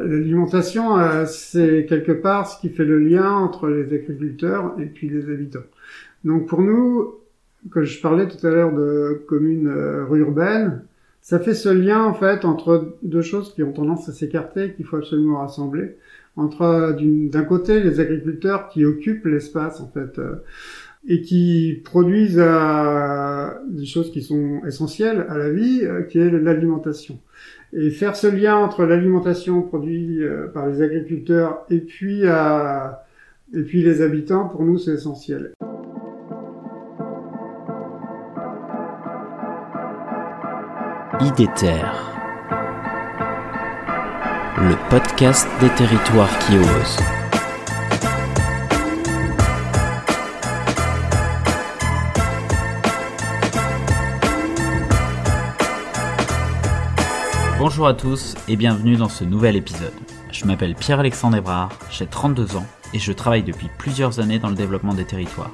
L'alimentation, euh, c'est quelque part ce qui fait le lien entre les agriculteurs et puis les habitants. Donc pour nous, quand je parlais tout à l'heure de communes euh, urbaines, ça fait ce lien en fait entre deux choses qui ont tendance à s'écarter, qu'il faut absolument rassembler. Entre d'un côté les agriculteurs qui occupent l'espace en fait euh, et qui produisent euh, des choses qui sont essentielles à la vie, euh, qui est l'alimentation. Et faire ce lien entre l'alimentation produite par les agriculteurs et puis et puis les habitants, pour nous, c'est essentiel. IDETER, le podcast des territoires qui osent. Bonjour à tous et bienvenue dans ce nouvel épisode. Je m'appelle Pierre-Alexandre Ebrard, j'ai 32 ans et je travaille depuis plusieurs années dans le développement des territoires.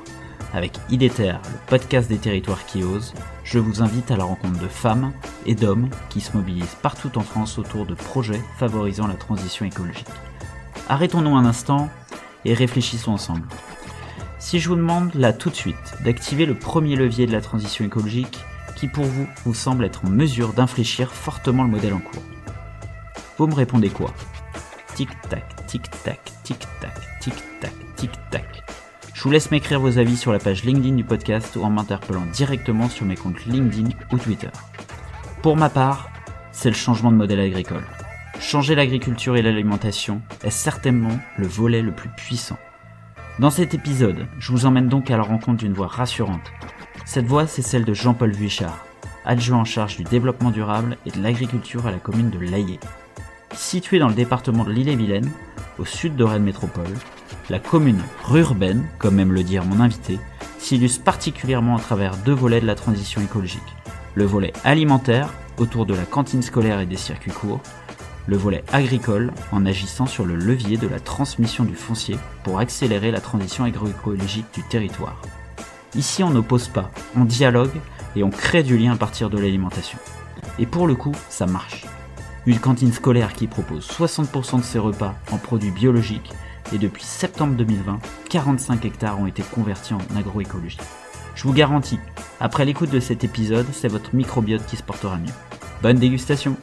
Avec IDETER, le podcast des territoires qui osent, je vous invite à la rencontre de femmes et d'hommes qui se mobilisent partout en France autour de projets favorisant la transition écologique. Arrêtons-nous un instant et réfléchissons ensemble. Si je vous demande là tout de suite d'activer le premier levier de la transition écologique qui pour vous vous semble être en mesure d'infléchir fortement le modèle en cours, vous me répondez quoi? Tic-tac, tic-tac, tic-tac, tic-tac, tic-tac. Je vous laisse m'écrire vos avis sur la page LinkedIn du podcast ou en m'interpellant directement sur mes comptes LinkedIn ou Twitter. Pour ma part, c'est le changement de modèle agricole. Changer l'agriculture et l'alimentation est certainement le volet le plus puissant. Dans cet épisode, je vous emmène donc à la rencontre d'une voix rassurante. Cette voix, c'est celle de Jean-Paul Vuichard, adjoint en charge du développement durable et de l'agriculture à la commune de Laillé. Située dans le département de l'Île-et-Vilaine, au sud de Rennes Métropole, la commune rurbaine, comme aime le dire mon invité, s'illustre particulièrement à travers deux volets de la transition écologique. Le volet alimentaire, autour de la cantine scolaire et des circuits courts, le volet agricole, en agissant sur le levier de la transmission du foncier pour accélérer la transition agroécologique du territoire. Ici, on n'oppose pas, on dialogue et on crée du lien à partir de l'alimentation. Et pour le coup, ça marche. Une cantine scolaire qui propose 60% de ses repas en produits biologiques et depuis septembre 2020, 45 hectares ont été convertis en agroécologie. Je vous garantis, après l'écoute de cet épisode, c'est votre microbiote qui se portera mieux. Bonne dégustation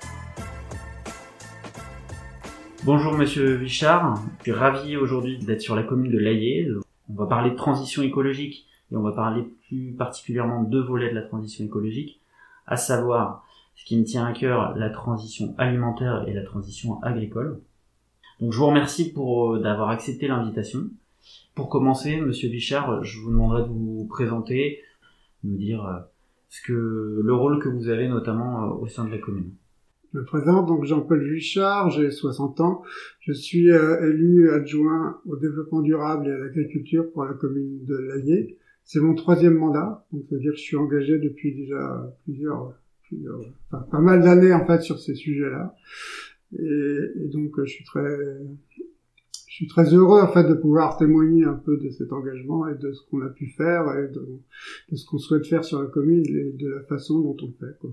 Bonjour Monsieur Vichard, je suis ravi aujourd'hui d'être sur la commune de Laillé. On va parler de transition écologique et on va parler plus particulièrement de volets de la transition écologique, à savoir ce qui me tient à cœur, la transition alimentaire et la transition agricole. Donc je vous remercie pour euh, d'avoir accepté l'invitation. Pour commencer, Monsieur Bichard, je vous demanderai de vous présenter, nous dire euh, ce que le rôle que vous avez notamment euh, au sein de la commune. Je me présente donc Jean-Paul Vichard, j'ai 60 ans. Je suis élu adjoint au développement durable et à l'agriculture pour la commune de Laillé. C'est mon troisième mandat, donc ça veut dire que je suis engagé depuis déjà plusieurs, plusieurs enfin, pas mal d'années en fait sur ces sujets-là. Et, donc je suis très je suis très heureux en fait de pouvoir témoigner un peu de cet engagement et de ce qu'on a pu faire et de, ce qu'on souhaite faire sur la commune et de la façon dont on le fait. Quoi.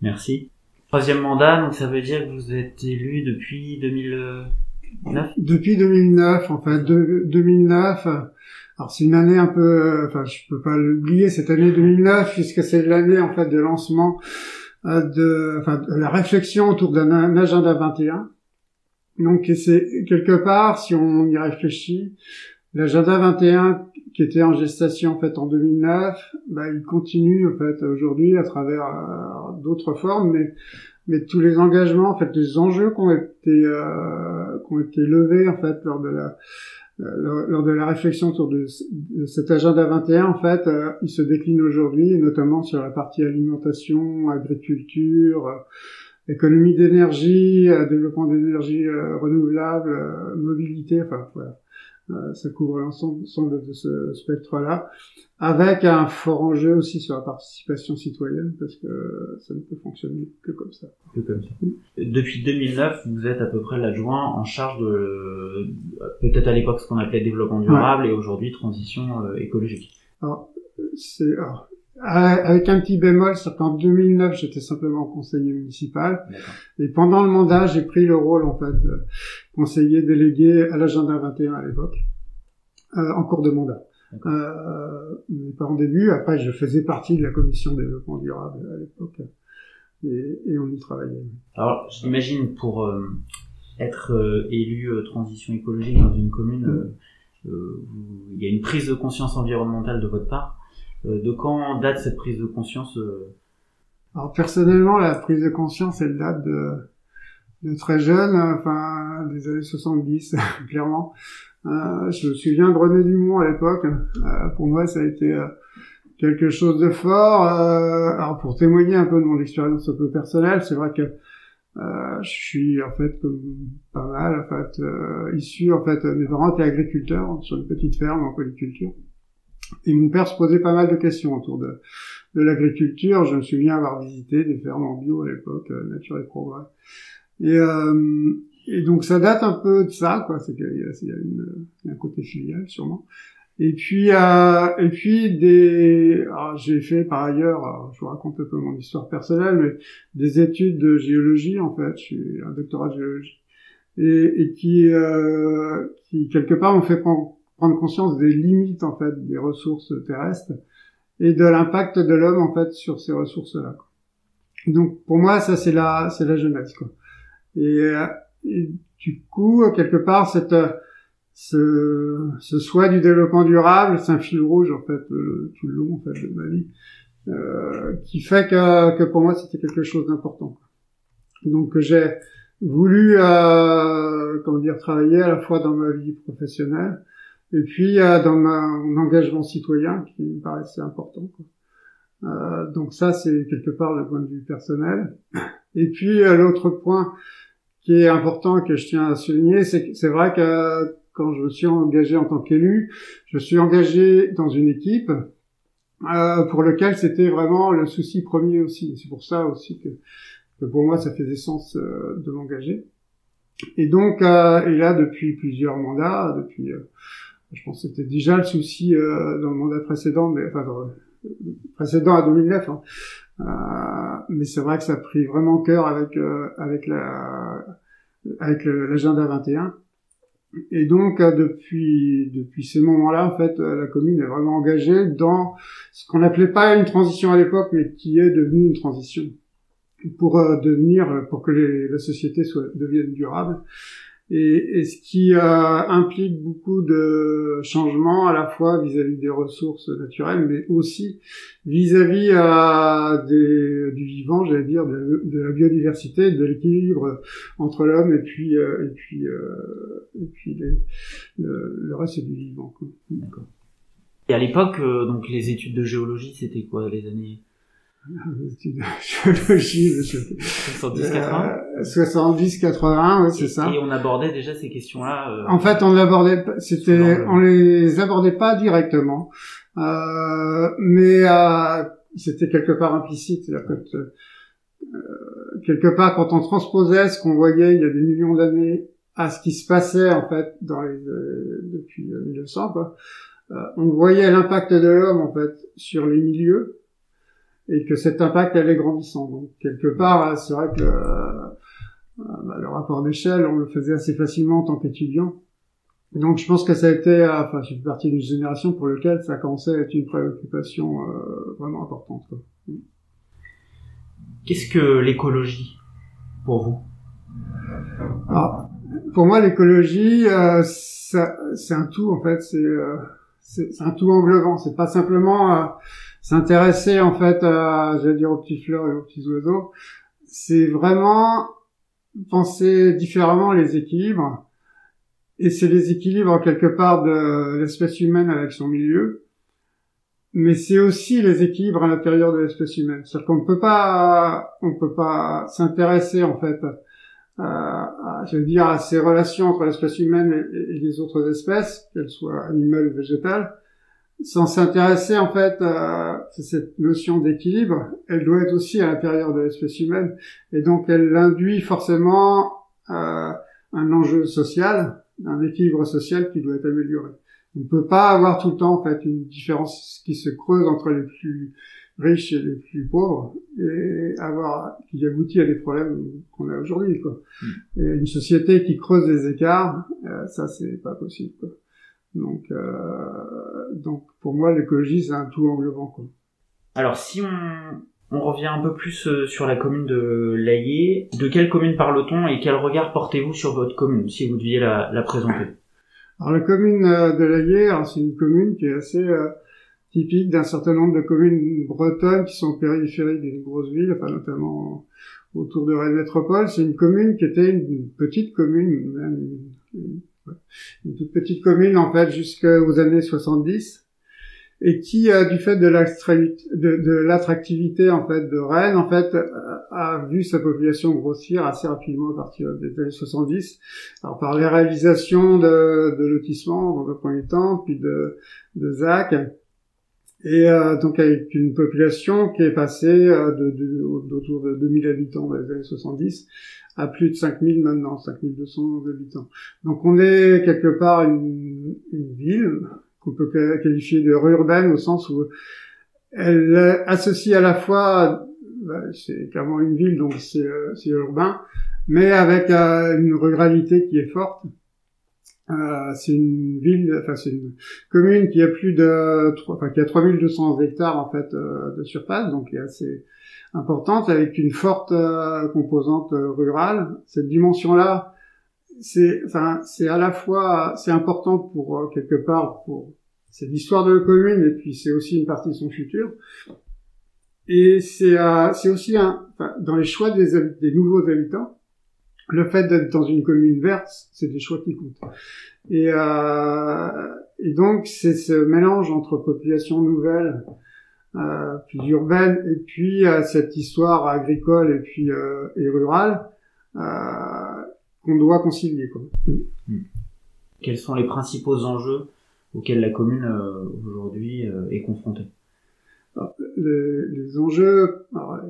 Merci. Troisième mandat, donc ça veut dire que vous êtes élu depuis 2009 Depuis 2009, en fait, 2009. Alors c'est une année un peu, enfin je peux pas l'oublier, cette année 2009, puisque c'est l'année en fait de lancement euh, de, enfin, la réflexion autour d'un agenda 21. Donc c'est quelque part, si on y réfléchit, l'agenda 21 qui était en gestation en fait en 2009, bah, il continue en fait aujourd'hui à travers euh, d'autres formes, mais mais tous les engagements, en fait, les enjeux qui ont été euh, qui ont été levés en fait lors de la euh, lors de la réflexion autour de, cet agenda 21, en fait, euh, il se décline aujourd'hui, notamment sur la partie alimentation, agriculture, euh, économie d'énergie, développement d'énergie renouvelable, mobilité, enfin voilà. Euh, ça couvre l'ensemble de ce spectre-là, avec un fort enjeu aussi sur la participation citoyenne, parce que ça ne peut fonctionner que comme ça. Que comme ça. Depuis 2009, vous êtes à peu près l'adjoint en charge de, peut-être à l'époque ce qu'on appelait développement durable, et aujourd'hui transition euh, écologique. Alors, c'est, avec un petit bémol, c'est qu'en 2009, j'étais simplement conseiller municipal. Et pendant le mandat, j'ai pris le rôle, en fait, de conseiller délégué à l'agenda 21 à l'époque, euh, en cours de mandat. Euh, mais pas en début. Après, je faisais partie de la commission développement durable à l'époque. Et, et, on y travaillait. Alors, j'imagine pour euh, être euh, élu euh, transition écologique dans une commune, il y a une prise de conscience environnementale de votre part. De quand date cette prise de conscience Alors personnellement, la prise de conscience, elle date de, de très jeune, enfin des années 70, clairement. Euh, je me souviens de René Dumont à l'époque. Euh, pour moi, ça a été euh, quelque chose de fort. alors pour témoigner un peu de mon expérience un peu personnelle, c'est vrai que je suis en fait comme pas mal en fait issu en fait mes parents étaient agriculteurs sur une petite ferme en polyculture et mon père se posait pas mal de questions autour de de l'agriculture. Je me souviens avoir visité des fermes en bio à l'époque, Nature et Progrès. Et, euh, et donc ça date un peu de ça, quoi. C'est qu'il y, y, a une, un côté filial sûrement. Et puis, euh, et puis des, j'ai fait par ailleurs, je vous raconte un peu mon histoire personnelle, mais des études de géologie en fait. Je suis un doctorat de géologie et, et qui, euh, qui quelque part m'ont fait prendre, prendre conscience des limites en fait des ressources terrestres et de l'impact de l'homme en fait sur ces ressources-là. Donc pour moi, ça c'est la, c'est la jeunesse quoi. Et, euh, et du coup, quelque part, cette, ce, ce souhait du développement durable, c'est un fil rouge en fait tout le long en fait de ma vie, euh, qui fait que, que pour moi c'était quelque chose d'important. Donc j'ai voulu, euh, comment dire, travailler à la fois dans ma vie professionnelle et puis euh, dans mon engagement citoyen qui me paraissait important. Quoi. Euh, donc ça c'est quelque part le point de vue personnel. Et puis euh, l'autre point qui est important que je tiens à souligner, c'est que c'est vrai que quand je me suis engagé en tant qu'élu, je suis engagé dans une équipe euh, pour lequel c'était vraiment le souci premier aussi. C'est pour ça aussi que, que, pour moi ça faisait sens euh, de m'engager. Et donc, euh, et là depuis plusieurs mandats, depuis, euh, je pense que c'était déjà le souci euh, dans le mandat précédent, mais enfin dans, précédent à 2009. Hein. Euh, mais c'est vrai que ça a pris vraiment cœur avec euh, avec la avec l'agenda 21. Et donc euh, depuis depuis ces moments-là, en fait, la commune est vraiment engagée dans ce qu'on n'appelait pas une transition à l'époque, mais qui est devenu une transition pour devenir pour que la société soit devienne durable et, et, ce qui euh, implique beaucoup de changements à la fois vis-à-vis des ressources naturelles, mais aussi vis-à-vis euh, du vivant, j'allais dire, de, la biodiversité, de l'équilibre entre l'homme et puis euh, et puis euh, et puis le, le, reste du vivant. D'accord. Et à l'époque, euh, donc les études de géologie, c'était quoi les années géologie, 70-80 70-80, oui, c'est ça. Et on abordait déjà ces questions-là. Euh, en fait, on abordait, c'était, on les abordait pas directement, euh, mais euh, c'était quelque part implicite, que euh, quelque part, quand on transposait ce qu'on voyait il y a des millions d'années à ce qui se passait en fait dans les, euh, depuis 1900, quoi, on voyait l'impact de l'homme en fait sur les milieux et que cet impact allait grandissant. Donc quelque part, c'est vrai que euh, bah, le rapport d'échelle, on le faisait assez facilement en tant qu'étudiant. Donc je pense que ça a été, euh, enfin, je fais partie d'une génération pour laquelle ça a commencé à être une préoccupation euh, vraiment importante. Qu'est-ce que l'écologie pour vous? Alors, Pour moi, l'écologie, euh, c'est un tout en fait. C'est c'est un tout englobant. C'est pas simplement s'intéresser en fait à, j'allais dire aux petits fleurs et aux petits oiseaux, c'est vraiment penser différemment les équilibres. Et c'est les équilibres quelque part de l'espèce humaine avec son milieu, mais c'est aussi les équilibres à l'intérieur de l'espèce humaine. C'est-à-dire qu'on ne peut pas, on peut pas s'intéresser en fait, à, je veux dire, à ces relations entre l'espèce humaine et, et les autres espèces, qu'elles soient animales ou végétales, sans s'intéresser en fait à cette notion d'équilibre, elle doit être aussi à l'intérieur de l'espèce humaine, et donc elle induit forcément euh, un enjeu social, un équilibre social qui doit être amélioré. On ne peut pas avoir tout le temps en fait une différence qui se creuse entre les plus riches et les plus pauvres, et avoir qui aboutit à des problèmes qu'on a aujourd'hui. Quoi. Mm. Et une société qui creuse des écarts, euh, ça c'est pas possible. Quoi. Donc, euh, donc pour moi, l'écologie c'est un tout englobant. Quoi. Alors si on, on revient un peu plus euh, sur la commune de Laillé. De quelle commune parle-t-on et quel regard portez-vous sur votre commune, si vous deviez la, la présenter? Alors la commune euh, de Laillé, c'est une commune qui est assez euh, typique d'un certain nombre de communes bretonnes qui sont périphériques d'une grosse ville, enfin notamment autour de Rennes Métropole. C'est une commune qui était une petite commune, même une, une toute petite commune en fait jusqu'aux années 70 et qui, euh, du fait de l'attractivité en fait de Rennes, en fait, euh, a vu sa population grossir assez rapidement à partir des années 70. Alors par les réalisations de, de lotissements dans le premier temps, puis de, de ZAC, et euh, donc avec une population qui est passée de, de, de 2000 habitants dans les années 70 à plus de 5000 maintenant, 5200 habitants. Donc on est quelque part une, une ville qu'on peut qualifier de urbaine au sens où elle associe à la fois, bah, c'est clairement une ville donc c'est euh, urbain, mais avec euh, une ruralité qui est forte. Euh, c'est une ville, enfin c'est une commune qui a plus de, enfin qui a 3200 hectares en fait euh, de surface, donc qui est assez importante avec une forte composante rurale. Cette dimension-là, c'est enfin c'est à la fois c'est important pour euh, quelque part pour c'est l'histoire de la commune et puis c'est aussi une partie de son futur et c'est euh, c'est aussi un dans les choix des des nouveaux habitants le fait d'être dans une commune verte c'est des choix qui comptent et euh, et donc c'est ce mélange entre population nouvelle euh, plus urbaine et puis euh, cette histoire agricole et puis et rurale qu'on doit concilier. Quoi. Hmm. Quels sont les principaux enjeux auxquels la commune euh, aujourd'hui euh, est confrontée? Les, les, enjeux, alors,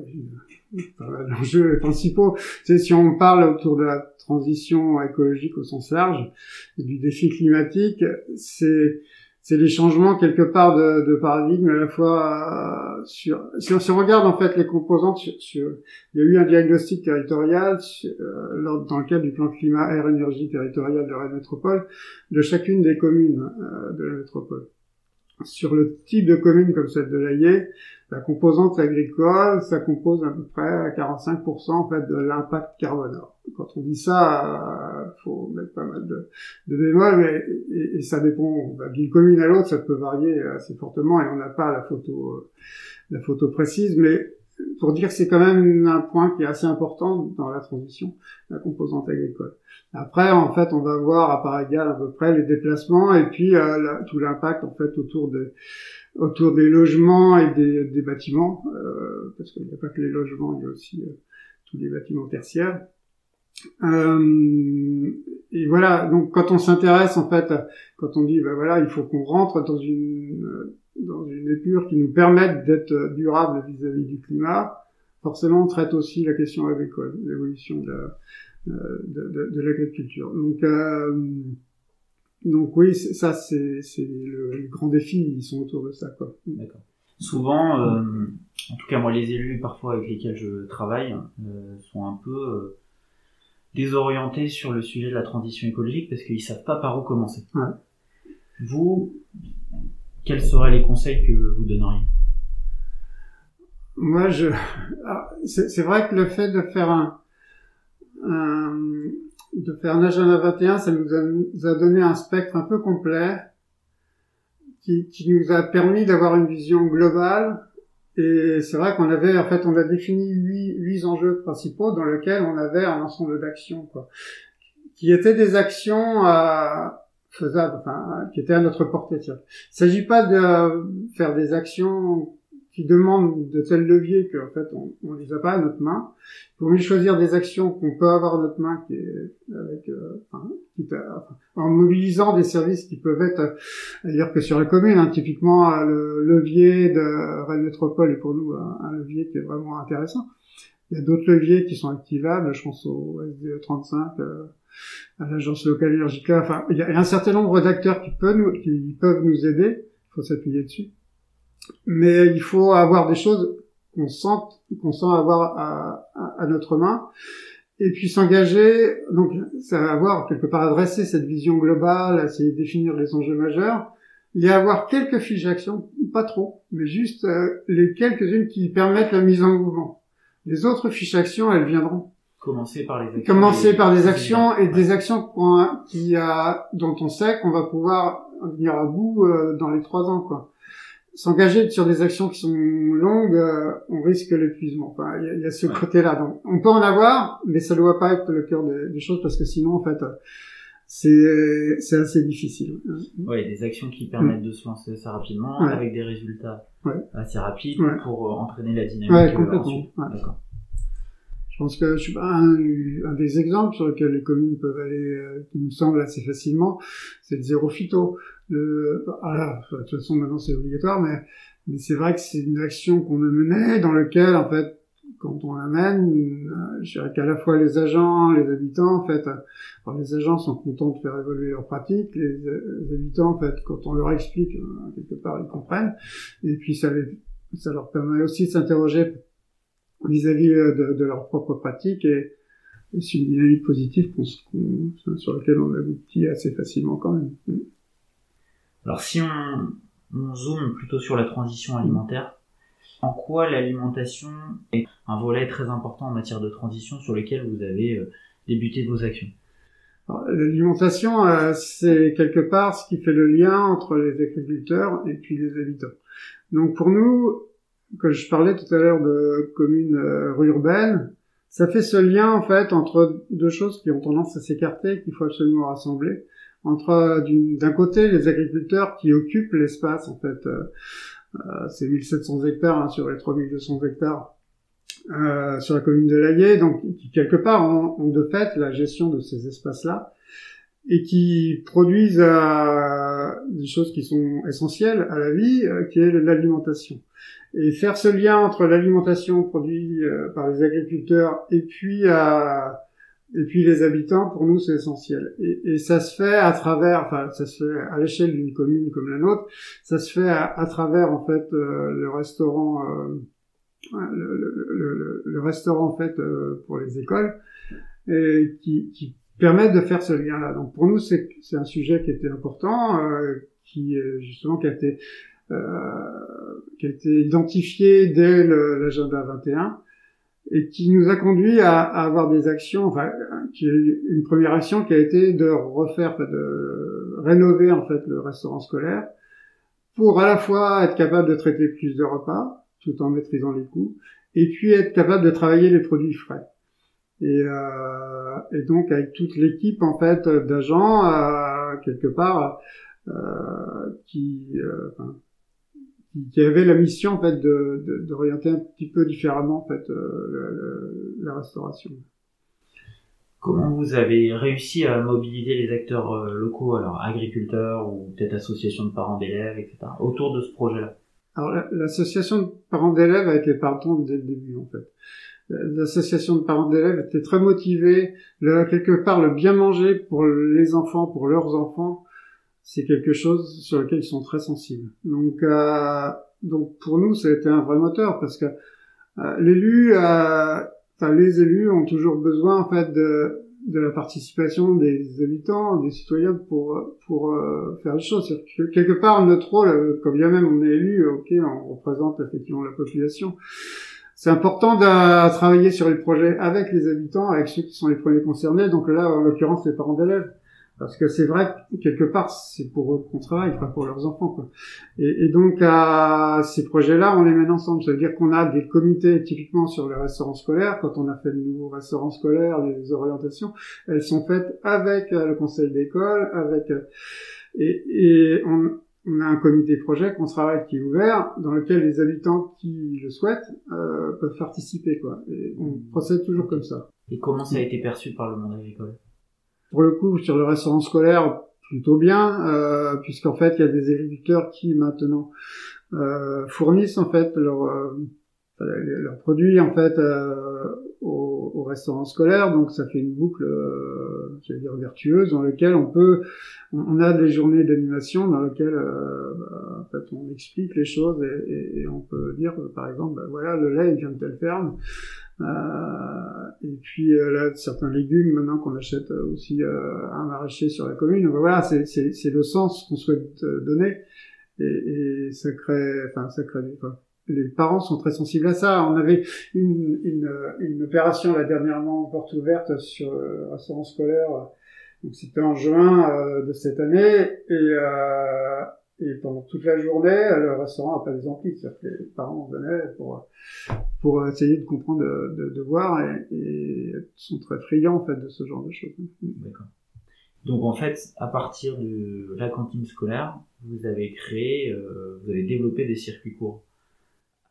les enjeux principaux, c'est si on parle autour de la transition écologique au sens large et du défi climatique, c'est c'est les changements quelque part de, paradigme à la fois euh, sur si on, on, regarde en fait les composantes sur, sur, il y a eu un diagnostic territorial euh, dans le cadre du plan climat air énergie territorial de la métropole de chacune des communes euh, de la métropole sur le type de commune comme celle de l'Aillé, la composante agricole, ça compose à peu près à 45% en fait de l'impact carbone. Quand on dit ça, euh, faut mettre pas mal de, de mais et, ça dépend d'une commune à l'autre, ça peut varier assez fortement et on n'a pas la photo euh, la photo précise, mais pour dire que c'est quand même un point qui est assez important dans la transition, la composante agricole. Après, en fait, on va voir à part égale à peu près les déplacements et puis euh, tout l'impact en fait autour de autour des logements et des, des bâtiments, euh, parce qu'il n'y a pas que les logements, il y a aussi euh, tous les bâtiments tertiaires. Euh, et voilà, donc quand on s'intéresse en fait, quand on dit ben voilà, il faut qu'on rentre dans une dans une épure qui nous permette d'être durable vis-à-vis du climat, forcément on traite aussi la question agricole, l'évolution de, de, de, de l'agriculture. Donc euh, donc oui, ça c'est le, le, grand défi, ils sont autour de ça quoi. D'accord. Souvent, euh, en tout cas moi les élus parfois avec lesquels je travaille euh, sont un peu euh, désorientés sur le sujet de la transition écologique parce qu'ils savent pas par où commencer. Ouais. Vous, quels seraient les conseils que vous donneriez? Moi, je, ah, c'est vrai que le fait de faire un, un de faire un agenda 21, ça nous a, nous a, donné un spectre un peu complet qui, qui nous a permis d'avoir une vision globale. Et c'est vrai qu'on avait, en fait, on a défini huit, huit enjeux principaux dans lesquels on avait un ensemble d'actions, quoi, qui étaient des actions à, faisables, enfin, qui étaient à notre portée. Il ne s'agit pas de faire des actions qui demandent de tels leviers qu'en fait on, on les a pas à notre main. Il faut mieux choisir des actions qu'on peut avoir à notre main qui est avec, euh, enfin, qui, enfin, en mobilisant des services qui peuvent être, euh, à dire que sur la commune, hein, typiquement euh, le levier de Rennes Métropole est pour nous un, levier qui est vraiment intéressant. Il y a d'autres leviers qui sont activables, je pense au SDE 35, euh, à l'agence locale énergique. Enfin, il y a un certain nombre d'acteurs qui peuvent nous, qui peuvent nous aider. Il faut s'appuyer dessus. mais il faut avoir des choses qu'on sent, qu'on sent avoir à, à, notre main, et puis s'engager. Donc, ça va avoir quelque part adresser cette vision globale, essayer de définir les enjeux majeurs, et avoir quelques fiches d'action, pas trop, mais juste euh, les quelques-unes qui permettent la mise en mouvement. Les autres fiches d'action, elles viendront. Commencer par les actions. Commencer par des actions et des actions qui a, dont on sait qu'on va pouvoir venir à bout euh, dans les trois ans, quoi s'engager sur des actions qui sont longues, euh, on risque l'épuisement. Enfin, il y, a, ce côté-là. Donc, on peut en avoir, mais ça ne doit pas être le cœur des, choses parce que sinon, en fait, euh, c'est c'est assez difficile. Oui, des actions qui permettent de se lancer assez rapidement avec des résultats assez rapides pour euh, entraîner la dynamique. Ouais, complètement. D'accord. Je pense que je un, un, des exemples sur lesquels les communes peuvent aller, qui me semble assez facilement, c'est le zéro phyto. Le, ah, de toute façon, maintenant c'est obligatoire, mais, mais c'est vrai que c'est une action qu'on a menée dans lequel, en fait, quand on l'amène, euh, je dirais qu'à la fois les agents, les habitants, en fait, alors les agents sont contents de faire évoluer leur pratique, les, habitants, en fait, quand on leur explique, euh, quelque part, ils comprennent, et puis ça, les, ça leur permet aussi de s'interroger vis-à-vis euh, de, de, leur propre pratique et, c'est une dynamique positive sur laquelle on aboutit assez facilement quand même. Alors si on, on zoome plutôt sur la transition alimentaire, en quoi l'alimentation est un volet très important en matière de transition sur lequel vous avez euh, débuté vos actions? L'alimentation, euh, c'est quelque part ce qui fait le lien entre les agriculteurs et puis les habitants. Donc pour nous, que je parlais tout à l'heure de communes euh, urbaines, ça fait ce lien en fait entre deux choses qui ont tendance à s'écarter, qu'il faut absolument rassembler. Entre d'un côté les agriculteurs qui occupent l'espace en fait euh, euh c'est 1700 hectares hein, sur les 3200 hectares euh, sur la commune de Laillé donc qui quelque part ont, de fait la gestion de ces espaces là et qui produisent euh, des choses qui sont essentielles à la vie euh, qui est l'alimentation et faire ce lien entre l'alimentation produite par les agriculteurs et puis et puis les habitants, pour nous, c'est essentiel. Et, ça se fait à travers, enfin, ça se fait à l'échelle d'une commune comme la nôtre, ça se fait à, travers en fait euh, le restaurant, euh, le, restaurant en fait euh, pour les écoles, et qui permet de faire ce lien-là. Donc pour nous, c'est un sujet qui était important, qui justement qui a été qui a été identifié dès l'agenda 21 et qui nous a conduit à, à, avoir des actions, enfin, une première action qui a été de refaire, de rénover en fait le restaurant scolaire pour à la fois être capable de traiter plus de repas tout en maîtrisant les coûts et puis être capable de travailler les produits frais. Et, euh, et donc avec toute l'équipe en fait d'agents euh, quelque part euh, qui, euh, enfin, qui avait la mission en fait de d'orienter un petit peu différemment en fait euh, la restauration. Comment vous avez réussi à mobiliser les acteurs locaux, alors agriculteurs ou peut-être associations de parents d'élèves, etc., autour de ce projet-là? Alors l'association de parents d'élèves a été partante dès le début en fait. L'association de parents d'élèves était très motivée, le, quelque part le bien manger pour les enfants, pour leurs enfants, c'est quelque chose sur lequel ils sont très sensibles. Donc, euh, donc pour nous, ça a été un vrai moteur parce que euh, l'élu, euh, enfin, les élus ont toujours besoin en fait de, de la participation des habitants, des citoyens pour pour euh, faire les choses. Que, quelque part, notre rôle, quand bien même on est élu, ok, on représente effectivement la population. C'est important de travailler sur les projets avec les habitants, avec ceux qui sont les premiers concernés. Donc là, en l'occurrence, les parents d'élèves. Parce que c'est vrai que quelque part, c'est pour eux qu'on travaille, pas pour leurs enfants. Quoi. Et, donc, à ces projets-là, on les mène ensemble. Ça veut dire qu'on a des comités, typiquement sur les restaurants scolaires. Quand on a fait le nouveau restaurant scolaire, les orientations, elles sont faites avec euh, le conseil d'école, avec... Euh, et, et on, on, a un comité projet qu'on travaille qui est ouvert, dans lequel les habitants qui le souhaitent euh, peuvent participer. Quoi. Et on procède toujours comme ça. Et comment ça a été perçu par le monde agricole? Pour le coup, sur le restaurant scolaire, plutôt bien, euh, puisqu'en fait, il y a des agriculteurs qui maintenant euh, fournissent en fait leurs euh, leurs produits en fait euh, au, au, restaurant scolaire, donc ça fait une boucle, euh, j'allais dire vertueuse, dans laquelle on peut, on, a des journées d'animation dans lesquelles euh, bah, en fait, on explique les choses et, et, on peut dire, par exemple, bah, voilà, le lait vient de telle ferme. Euh, et puis euh, là, certains légumes maintenant qu'on achète aussi euh, à un maraîcher sur la commune. voilà, c'est le sens qu'on souhaite donner et, et ça crée, enfin ça crée, enfin, les parents sont très sensibles à ça. On avait une, une, une opération là dernièrement porte ouverte sur euh, restaurant scolaire. Donc c'était en juin euh, de cette année et, euh, et pendant toute la journée, le restaurant n'a pas des amplis. C'est-à-dire que les parents venaient pour pour essayer de comprendre, de, de, voir et, et, sont très friands en fait de ce genre de choses. D'accord. Donc en fait, à partir de la cantine scolaire, vous avez créé, euh, vous avez développé des circuits courts.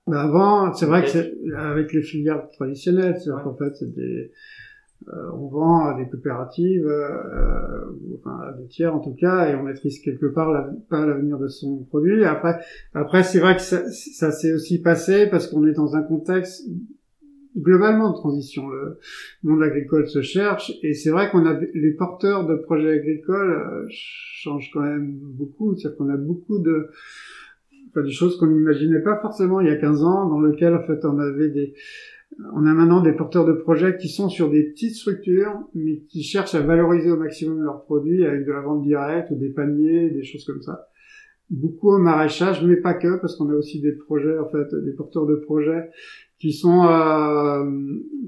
Bah avant, c'est vrai que c'est avec les filières traditionnelles, c'est-à-dire qu'en fait, c'est des, euh, on vend à des coopératives, euh, enfin à des tiers en tout cas, et on maîtrise quelque part la, pas l'avenir de son produit. Après, après c'est vrai que ça, ça s'est aussi passé parce qu'on est dans un contexte globalement de transition. Le monde agricole se cherche, et c'est vrai qu'on a les porteurs de projets agricoles euh, changent quand même beaucoup, c'est-à-dire qu'on a beaucoup de enfin, des choses qu'on n'imaginait pas forcément il y a 15 ans, dans lequel en fait on avait des, on a maintenant des porteurs de projets qui sont sur des petites structures, mais qui cherchent à valoriser au maximum leurs produits avec de la vente directe ou des paniers, des choses comme ça. Beaucoup au maraîchage, mais pas que, parce qu'on a aussi des projets, en fait, des porteurs de projets qui sont euh,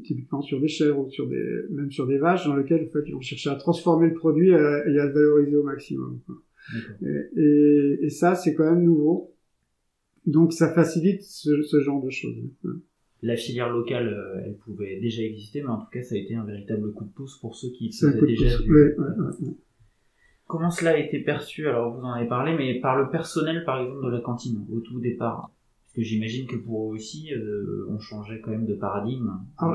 typiquement sur des chèvres ou sur des, même sur des vaches, dans lesquels en fait, ils vont chercher à transformer le produit et à, le valoriser au maximum. Et, et, et, ça, c'est quand même nouveau. Donc ça facilite ce, ce genre de choses. La filière locale, euh, elle pouvait déjà exister, mais en tout cas, ça a été un véritable coup de pouce pour ceux qui faisaient déjà. Comment cela a été perçu? Alors, vous en avez parlé, mais par le personnel, par exemple, de la cantine, au tout départ. Parce que j'imagine que pour eux aussi, euh, on changeait quand même de paradigme. Ah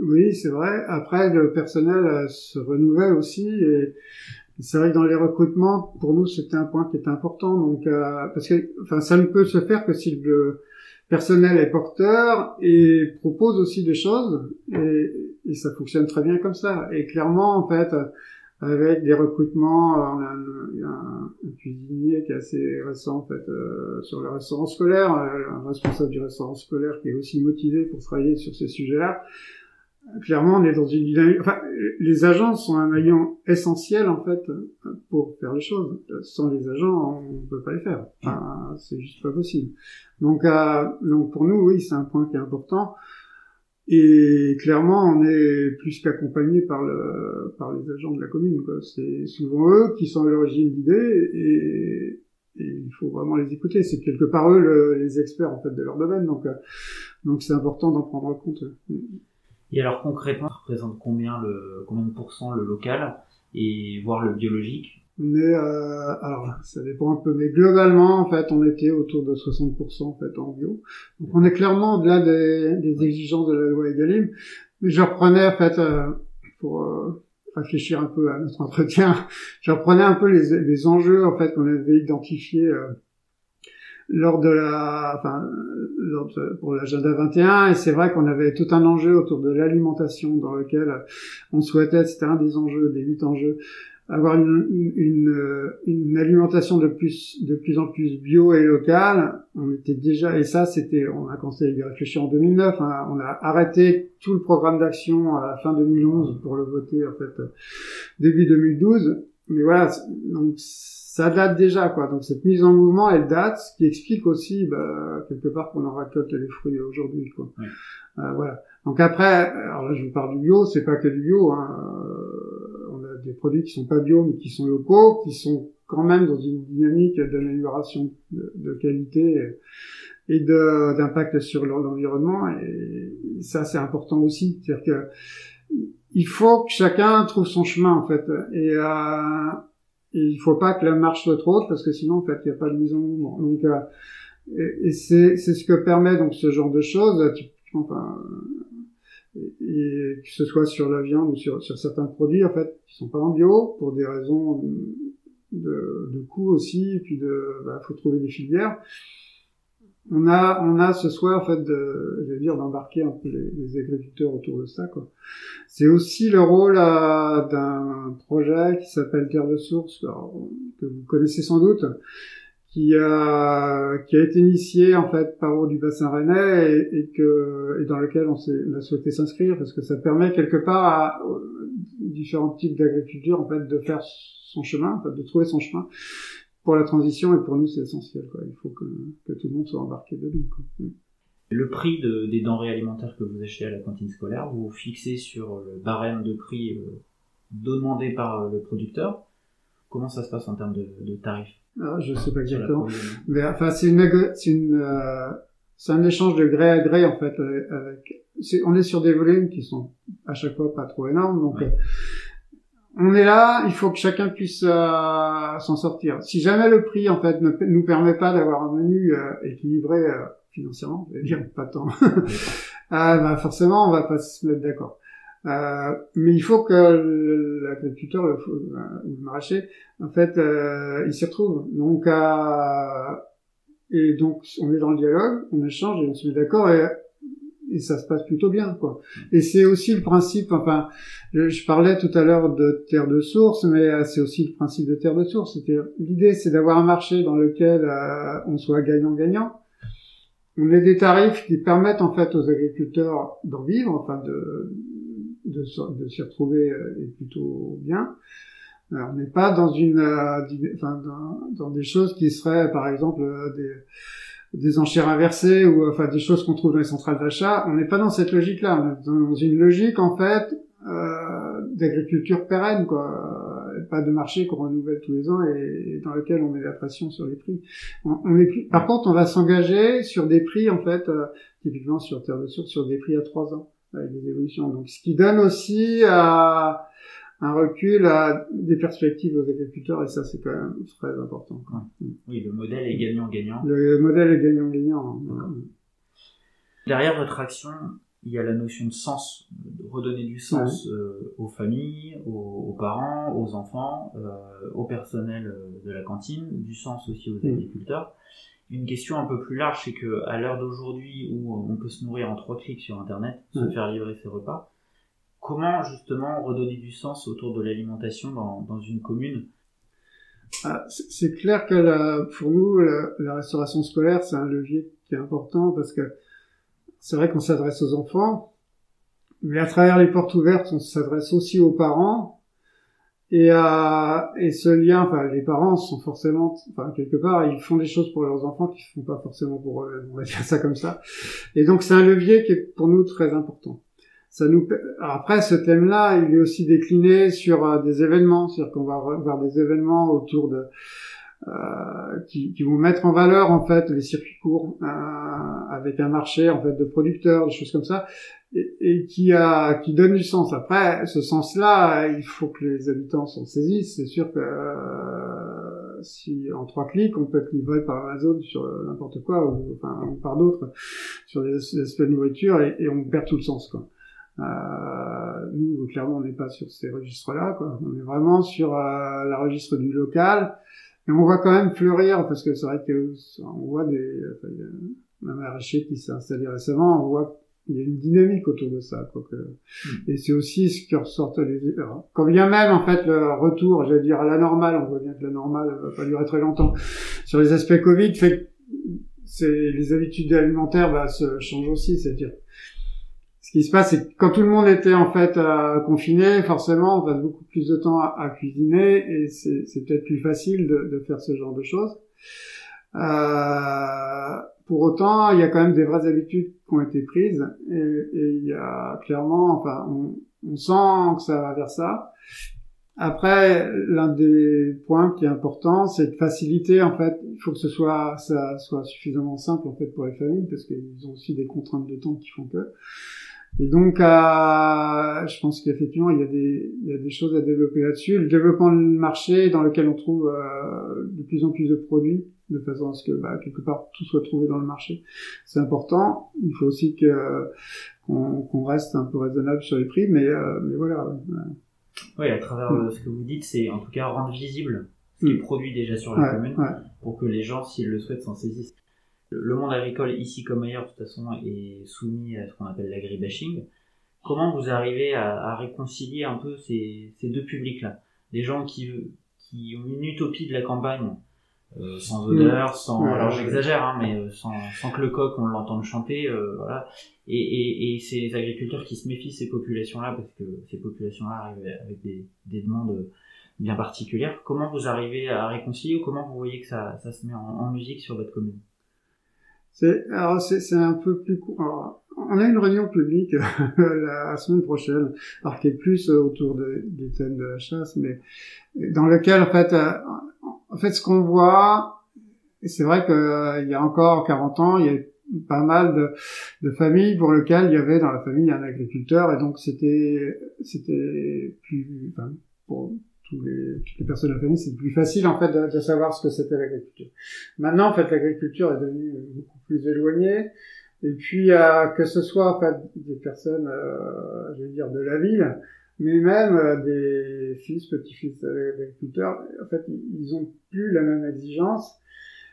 oui, c'est vrai. Après, le personnel euh, se renouvelle aussi et c'est vrai que dans les recrutements, pour nous, c'était un point qui était important. Donc, euh, parce que, enfin, ça ne peut se faire que si le personnel est porteur et propose aussi des choses, et, et ça fonctionne très bien comme ça. Et clairement, en fait, avec des recrutements, on a un, un, cuisinier qui est assez récent, en fait, euh, sur le restaurant scolaire, un responsable du restaurant scolaire qui est aussi motivé pour travailler sur ces sujets-là clairement, on est dans une dynamique. Enfin, les agents sont un maillon essentiel en fait pour faire les choses. Sans les agents, on ne peut pas les faire. Enfin, c'est juste pas possible. Donc, euh, donc pour nous, oui, c'est un point qui est important. Et clairement, on est plus qu'accompagné par le par les agents de la commune. C'est souvent eux qui sont à l'origine d'idées et, et il faut vraiment les écouter. C'est quelque part eux les experts en fait de leur domaine. Donc, euh, donc c'est important d'en prendre compte. Et alors concrètement, ça représente combien le combien de pourcents le local et voire le biologique? On est euh, alors ça dépend un peu, mais globalement en fait on était autour de 60% en fait en bio. Donc on est clairement au-delà des, des exigences de la loi Egalim. Mais je reprenais en fait euh, pour euh, réfléchir un peu à notre entretien, je reprenais un peu les, les enjeux en fait qu'on avait identifiés euh, lors de la, enfin, lors pour l'agenda 21, et c'est vrai qu'on avait tout un enjeu autour de l'alimentation dans lequel on souhaitait, c'était un des enjeux, des huit enjeux, avoir une, une, une, alimentation de plus, de plus en plus bio et locale. On était déjà, et ça, c'était, on a commencé à réfléchir en 2009. Hein, on a arrêté tout le programme d'action à la fin 2011 pour le voter en fait début 2012. Mais voilà, donc ça date déjà, quoi. Donc cette mise en mouvement, elle date, ce qui explique aussi, bah, quelque part, qu'on en récolte les fruits aujourd'hui, quoi. Euh, voilà. Donc après, alors là, je vous parle du bio, c'est pas que du bio. Hein. Euh, on a des produits qui sont pas bio, mais qui sont locaux, qui sont quand même dans une dynamique d'amélioration de, de, qualité et d'impact sur l'environnement. Et ça, c'est important aussi. C'est-à-dire que il faut que chacun trouve son chemin, en fait. Et euh, il faut pas que la marche soit trop haute parce que sinon en fait il n'y a pas de mise en mouvement. Donc euh, et, c'est c'est ce que permet donc ce genre de choses. Enfin, et, que ce soit sur la viande ou sur, sur certains produits en fait qui sont pas en bio pour des raisons de, de coût aussi et puis de bah, faut trouver des filières on a on a ce souhait en fait de je veux dire d'embarquer un peu les, agriculteurs autour de ça quoi. C'est aussi le rôle euh, d'un projet qui s'appelle Terre de Source que vous connaissez sans doute qui a qui a été initié en fait par du bassin rennais et, et que et dans lequel on, on a souhaité s'inscrire parce que ça permet quelque part à différents types d'agriculture en fait de faire son chemin, en fait, de trouver son chemin pour la transition et pour nous c'est essentiel. Quoi. Il faut que, que, tout le monde soit embarqué dedans. Quoi. Mm. Le prix de, des denrées alimentaires que vous achetez à la cantine scolaire, vous fixez sur le barème de prix euh, demandé par le producteur. Comment ça se passe en termes de, de tarifs? Ah, Je sais pas exactement. Mais enfin, c'est une, c'est une, euh, c'est un échange de gré à gré en fait. Avec, on est sur des volumes qui sont à chaque fois pas trop énormes, donc. Ouais. Euh, on est là, il faut que chacun puisse euh, s'en sortir. Si jamais le prix en fait ne nous permet pas d'avoir un menu euh, équilibré euh, financièrement, je vais dire pas tant, bah forcément on va pas se mettre d'accord. mais il faut que l'agriculteur ou le maraîcher, en fait, il s'y retrouve. Donc, et donc on est dans le dialogue, on échange et on se met d'accord. Et et ça se passe plutôt bien quoi. Et c'est aussi le principe enfin je, parlais tout à l'heure de terre de source mais euh, c'est aussi le principe de terre de source, c'était l'idée c'est d'avoir un marché dans lequel euh, on soit gagnant-gagnant. On ait des tarifs qui permettent en fait aux agriculteurs d'en vivre, enfin de de, de s'y retrouver euh, et plutôt bien. On n'est pas dans une enfin dans, dans, des choses qui seraient par exemple des des enchères inversées ou enfin des choses qu'on trouve dans les centrales d'achat. On n'est pas dans cette logique-là. On est dans une logique en fait euh, d'agriculture pérenne, quoi. Pas de marché qu'on renouvelle tous les ans et, dans lequel on met la pression sur les prix. On, est par contre, on va s'engager sur des prix en fait, euh, typiquement sur terre de source, sur des prix à trois ans avec des évolutions. Donc, ce qui donne aussi à un recul à des perspectives aux agriculteurs et ça c'est quand même très important. Quoi. Oui, le modèle est gagnant-gagnant. Le modèle est gagnant-gagnant. Hein. Derrière votre action, il y a la notion de sens, de redonner du sens euh, aux familles, aux, aux, parents, aux enfants, euh, au personnel euh, de la cantine, du sens aussi aux agriculteurs. Une question un peu plus large, c'est que à l'heure d'aujourd'hui où on peut se nourrir en trois clics sur Internet, se faire livrer ses repas, Comment justement redonner du sens autour de l'alimentation dans, une commune? Ah, C'est clair que pour nous, la, restauration scolaire, c'est un levier qui est important parce que c'est vrai qu'on s'adresse aux enfants, mais à travers les portes ouvertes, on s'adresse aussi aux parents. Et, ce lien, enfin, les parents sont forcément, enfin, quelque part, ils font des choses pour leurs enfants qui ne font pas forcément pour eux, on va dire ça comme ça. Et donc, c'est un levier qui est pour nous très important ça nous après ce thème-là, il est aussi décliné sur euh, des événements, c'est-à-dire qu'on va avoir des événements autour de euh, qui, qui, vont mettre en valeur en fait les circuits courts euh, avec un marché en fait de producteurs, des choses comme ça, et, et qui a qui donne du sens. Après, ce sens-là, il faut que les habitants s'en saisissent. C'est sûr que euh, si en trois clics, on peut être livré par Amazon sur n'importe quoi ou enfin par d'autres sur des, aspects de nourriture et, et on perd tout le sens quoi. Euh, nous, clairement, on n'est pas sur ces registres-là. Quoi. On est vraiment sur euh, la registre du local. Et on voit quand même fleurir, parce que c'est vrai que on voit des... Enfin, il y a un maraîcher qui s'est installé récemment, on voit qu'il y a une dynamique autour de ça. Quoi, que... Mm. Et c'est aussi ce qui ressort les... quand bien même, en fait, le retour, j'allais dire, à la normale, on voit bien que la normale va pas durer très longtemps, sur les aspects Covid, fait que c'est les habitudes alimentaires bah, se changent aussi, c'est-à-dire ce qui se passe, c'est que quand tout le monde était en fait euh, confiné, forcément, on passe beaucoup plus de temps à, cuisiner et c'est peut-être plus facile de, faire ce genre de choses. Euh, pour autant, il y a quand même des vraies habitudes qui ont été prises et, et il y a clairement, enfin, on, on, sent que ça va vers ça. Après, l'un des points qui est important, c'est de faciliter. En fait, il faut que ce soit ça soit suffisamment simple en fait pour les familles parce qu'ils ont aussi des contraintes de temps qui font que. Et donc, euh, je pense qu'effectivement, il y, a des, il y a des choses à développer là-dessus. Le développement du marché dans lequel on trouve euh, de plus en plus de produits, de façon à ce que bah, quelque part tout soit trouvé dans le marché, c'est important. Il faut aussi que qu'on reste un peu raisonnable sur les prix, mais, euh, mais voilà. Oui, à travers mm. ce que vous dites, c'est en tout cas rendre visible ce qui est mm. produit déjà sur la commune, pour que les gens, s'ils le souhaitent, s'en saisissent. Le monde agricole, ici comme ailleurs, de toute façon, est soumis à ce qu'on appelle l'agribashing. Comment vous arrivez à, réconcilier un peu ces, deux publics-là? Des gens qui, qui ont une utopie de la campagne, euh, sans odeur, sans alors j'exagère hein, mais euh, sans, sans que le coq on l'entende chanter euh, voilà. Et, et, et ces agriculteurs qui se méfient ces populations là parce que ces populations là arrivent avec des, des demandes bien particulières comment vous arrivez à réconcilier ou comment vous voyez que ça, ça se met en, musique sur votre commune? C'est alors c'est un peu plus court. On a une réunion publique la semaine prochaine, alors qui plus autour de, du thème de la chasse, mais dans lequel en fait en fait, ce qu'on voit, c'est vrai qu'il euh, y a encore 40 ans, il y avait pas mal de, de, familles pour lesquelles il y avait dans la famille un agriculteur, et donc c'était c'était plus, enfin, pour tous les, toutes les personnes de la famille, c'est plus facile en fait de, savoir ce que c'était l'agriculture. Maintenant, en fait, l'agriculture est devenue beaucoup plus éloignée. Et puis, euh, que ce soit en fait, des personnes, euh, je vais dire, de la ville, mais même euh, des fils, petits-fils d'agriculteurs, en fait, ils ont plus la même exigence.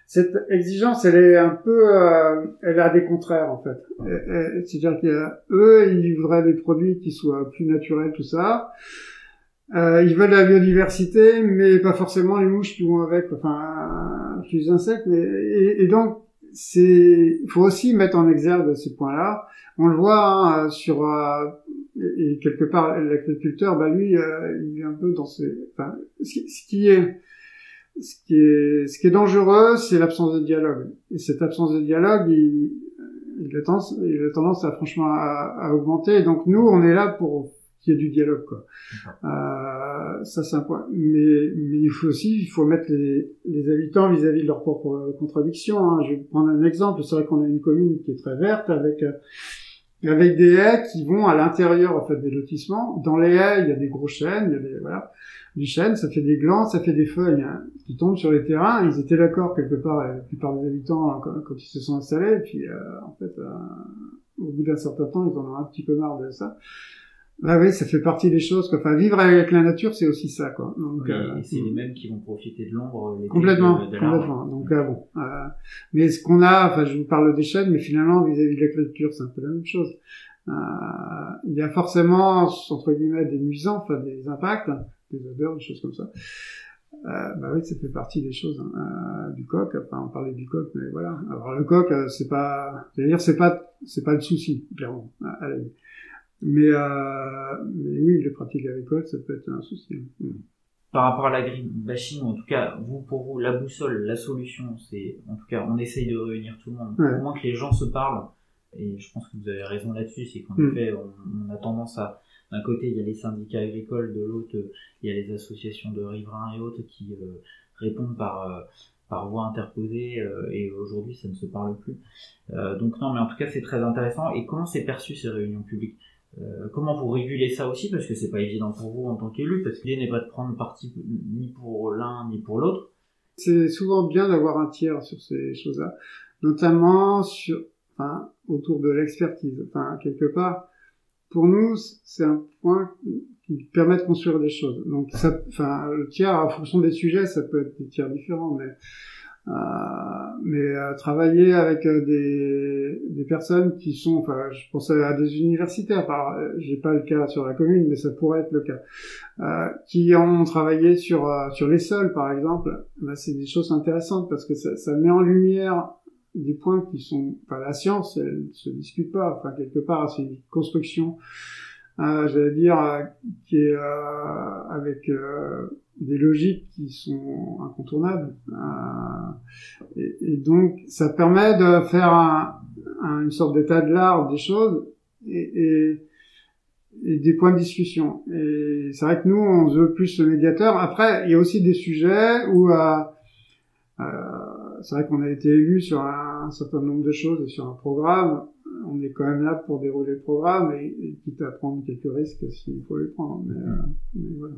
Cette exigence, elle est un peu, euh, elle a des contraires en fait. C'est-à-dire qu'eux, ils voudraient des produits qui soient plus naturels, tout ça. Euh, ils veulent la biodiversité, mais pas forcément les mouches qui vont avec, enfin, les insectes. Mais et, donc, c'est, il faut aussi mettre en exergue ces points-là. On le voit hein, sur euh, et, quelque part l'agriculteur, bah lui, euh, il est un peu dans ses, enfin, ce qui est ce qui est ce qui est dangereux, c'est l'absence de dialogue. Et cette absence de dialogue, il, il, a, tendance, il a tendance à franchement à, à augmenter. Et donc nous, on est là pour qu'il y ait du dialogue, quoi. Euh, ça, c'est un point. Mais, mais il faut aussi, il faut mettre les, les habitants vis-à-vis de leurs propres contradictions. Hein. Je vais prendre un exemple. C'est vrai qu'on a une commune qui est très verte avec euh, avec des haies qui vont à l'intérieur en fait des lotissements. Dans les haies, il y a des gros chênes, il y a des voilà, du chêne, ça fait des glands, ça fait des feuilles hein, qui tombent sur les terrains. Ils étaient d'accord quelque part, la plupart des habitants hein, quand, ils se sont installés. Et puis euh, en fait, euh, au bout d'un certain temps, ils en ont un petit peu marre de ça. Bah oui, ça fait partie des choses. Quoi. Enfin, vivre avec la nature, c'est aussi ça, quoi. Donc, euh, c'est les mêmes qui vont profiter de l'ombre. Complètement, complètement. Donc euh, bon, euh, mais ce qu'on a, enfin, je vous parle des chênes, mais finalement, vis-à-vis de l'agriculture, c'est un peu la même chose. Euh, il y a forcément, entre guillemets, des nuisances, enfin, des impacts, des odeurs, des choses comme ça. Euh, bah oui, ça fait partie des choses hein, du coq. Enfin, on parlait du coq, mais voilà. Alors le coq, c'est pas, c'est-à-dire, c'est pas, c'est pas le souci, clairement, à la vie. Mais, euh, mais oui, les pratiques agricoles, ça peut être un souci. Mm. Par rapport à l'agribashing, en tout cas, vous, pour vous, la boussole, la solution, c'est, en tout cas, on essaye de réunir tout le monde. Au moins que les gens se parlent. Et je pense que vous avez raison là-dessus, c'est qu'en mm. effet, on, a tendance à, d'un côté, il y a les syndicats agricoles, de l'autre, il y a les associations de riverains et autres qui euh, répondent par, euh, par voie interposée, euh, et aujourd'hui, ça ne se parle plus. donc non, mais en tout cas, c'est très intéressant. Et comment c'est perçu ces réunions publiques? Euh, comment vous régulez ça aussi Parce que c'est pas évident pour vous en tant qu'élu, parce que l'idée n'est pas de prendre parti ni pour l'un ni pour l'autre. C'est souvent bien d'avoir un tiers sur ces choses-là, notamment sur, enfin, autour de l'expertise. Enfin, quelque part, pour nous, c'est un point qui permet de construire des choses. Donc, ça, enfin, le tiers, en fonction des sujets, ça peut être des tiers différents, mais euh, mais euh, travailler avec euh, des, des personnes qui sont, enfin, je pense à des universitaires, j'ai pas le cas sur la commune, mais ça pourrait être le cas, euh, qui ont travaillé sur sur les sols, par exemple. Bah, c'est des choses intéressantes parce que ça, ça met en lumière des points qui sont, enfin, la science, elle se discute pas. Enfin, quelque part, c'est une construction, euh, j'allais dire, qui est avec des logiques qui sont incontournables. Euh, et, et, donc, ça permet de faire un, une sorte d'état de l'art des choses et, et, et, des points de discussion. Et c'est vrai que nous, on veut plus le médiateur. Après, il y a aussi des sujets où euh, euh, c'est vrai qu'on a été élu sur un, certain nombre de choses et sur un programme. On est quand même là pour dérouler le programme et, et quitte à prendre quelques risques s'il faut les prendre. Mais, euh, mais voilà.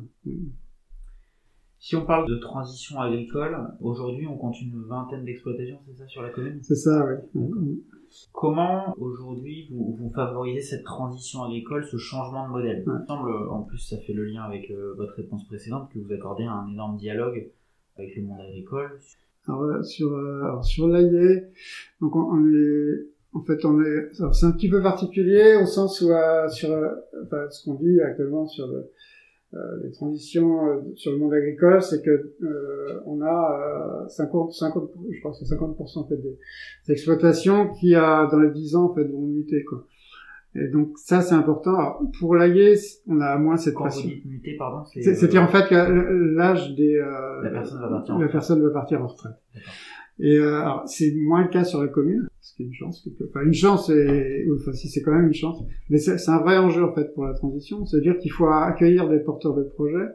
Si on parle de transition agricole, aujourd'hui on compte une vingtaine d'exploitations, c'est ça sur la commune? C'est ça, oui. Comment aujourd'hui vous, vous, favorisez cette transition agricole, ce changement de modèle? Il me semble, en plus ça fait le lien avec euh, votre réponse précédente, que vous accordez un énorme dialogue avec le monde agricole. Alors, sur alors, sur l'AIE, donc on, est en fait on est c'est un petit peu particulier au sens où sur enfin, ce qu'on dit actuellement sur le, les transitions sur le monde agricole, c'est que euh, on a 50, 50, je crois que c'est 50% en fait des, des, exploitations qui a dans les 10 ans en fait vont muter quoi. Et donc ça c'est important. Alors, pour l'AIE, on a moins cette Quand pression. Vous dites pardon, C'est-à-dire en fait que l'âge des euh, la personne va partir en la retraite. personne va partir en retraite. Et euh, alors, c'est moins le cas sur la commune, ce qui est une chance. Quelque... Enfin, une chance, et... enfin, si c'est quand même une chance, mais c'est un vrai enjeu en fait pour la transition. C'est-à-dire qu'il faut accueillir des porteurs de projets.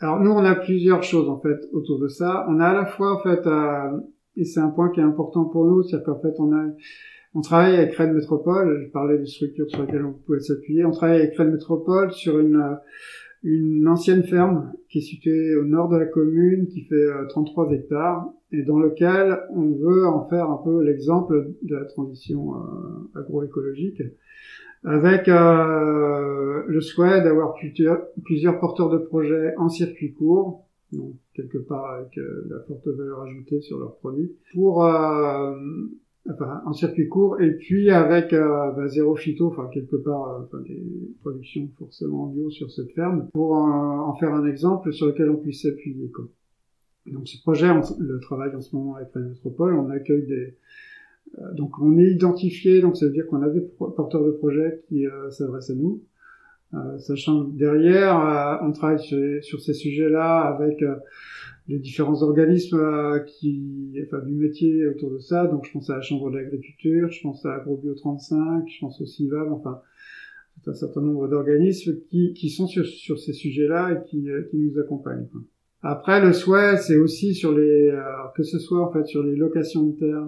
Alors nous, on a plusieurs choses en fait autour de ça. On a à la fois en fait, euh... et c'est un point qui est important pour nous, c'est-à-dire qu'en fait, on a on travaille avec Rennes Métropole, je parlais des structures sur lesquelles on pouvait s'appuyer. On travaille avec Rennes Métropole sur une, une ancienne ferme qui est située au nord de la commune, qui fait 33 hectares, et dans lequel on veut en faire un peu l'exemple de la transition euh, agroécologique, avec euh, le souhait d'avoir plusieurs, porteurs de projets en circuit court, donc quelque part avec euh, la forte valeur ajoutée sur leurs produits, pour euh, enfin en circuit court et puis avec euh, bah, zéro phyto enfin quelque part euh, enfin, des productions forcément bio sur cette ferme pour en, en faire un exemple sur lequel on puisse s'appuyer quoi. Donc ce projet on le travail en ce moment avec la métropole on accueille des euh, donc on est identifié donc ça veut dire qu'on a des porteurs de projets qui s'adressent à nous sachant que derrière on travaille sur, sur ces sujets là avec les différents organismes euh, qui, enfin, du métier autour de ça. Donc, je pense à la Chambre d'agriculture, je pense à AgroBio 35, je pense au CIVAM, enfin, un certain nombre d'organismes qui, qui sont sur, sur ces sujets-là et qui, qui nous accompagnent. Après, le souhait, c'est aussi sur les, euh, que ce soit en fait sur les locations de terre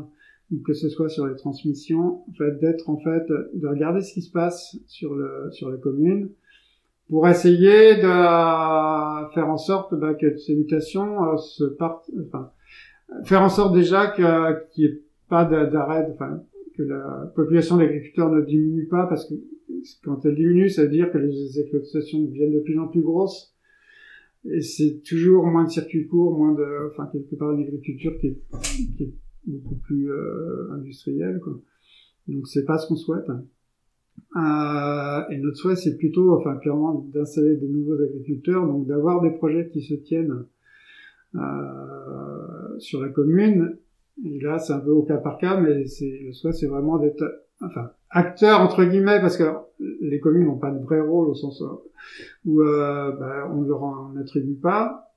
que ce soit sur les transmissions, en fait, d'être en fait, de regarder ce qui se passe sur le sur les communes, pour essayer de faire en sorte bah, que ces mutations euh, se partent, enfin, faire en sorte déjà qu'il n'y ait pas d'arrêt, enfin, que la population d'agriculteurs ne diminue pas, parce que quand elle diminue, ça veut dire que les exploitations deviennent de plus en plus grosses, et c'est toujours moins de circuits courts, moins de, enfin, quelque part, une agriculture qui est, qui est beaucoup plus euh, industrielle, quoi. Donc c'est pas ce qu'on souhaite. Euh, et notre souhait, c'est plutôt, enfin, clairement, d'installer de nouveaux agriculteurs, donc d'avoir des projets qui se tiennent euh, sur la commune. Et là, c'est un peu au cas par cas, mais c'est le souhait, c'est vraiment d'être, enfin, acteur entre guillemets, parce que les communes n'ont pas de vrai rôle au sens où euh, bah, on leur en attribue pas.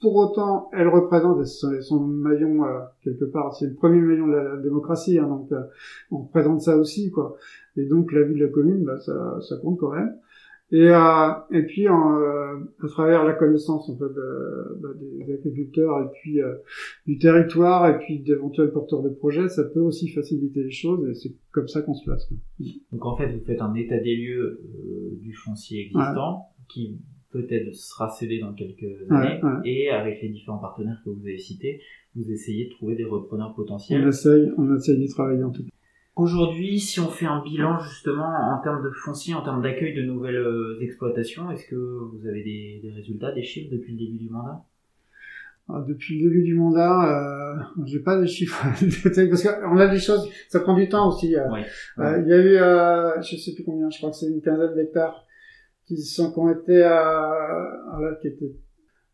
Pour autant, elles représentent, elles sont maillon euh, quelque part, c'est le premier maillon de la, démocratie, hein, donc euh, on représente ça aussi, quoi. Et donc la vie de la commune, bah, ça, ça compte quand même. Et, euh, et puis en, à travers la connaissance en fait de, bah, des agriculteurs et puis du territoire et puis d'éventuels porteurs de projets, ça peut aussi faciliter les choses et c'est comme ça qu'on se place. Quoi. Donc en fait, vous faites un état des lieux du foncier existant ouais. qui peut-être sera cédé dans quelques années, ouais, ouais. et avec les différents partenaires que vous avez cités, vous essayez de trouver des repreneurs potentiels. On essaye, on essaye d'y travailler en tout cas. Aujourd'hui, si on fait un bilan justement en termes de foncier, en termes d'accueil de nouvelles euh, exploitations, est-ce que vous avez des, des, résultats, des chiffres depuis le début du mandat? Alors, Depuis le début du mandat, euh, j'ai pas de chiffres parce qu'on a des choses, ça prend du temps aussi. Euh, ouais. euh, il y a eu, euh, je sais plus combien, je crois que c'est une quinzaine d'hectares qui sont qui ont été à, là, qui étaient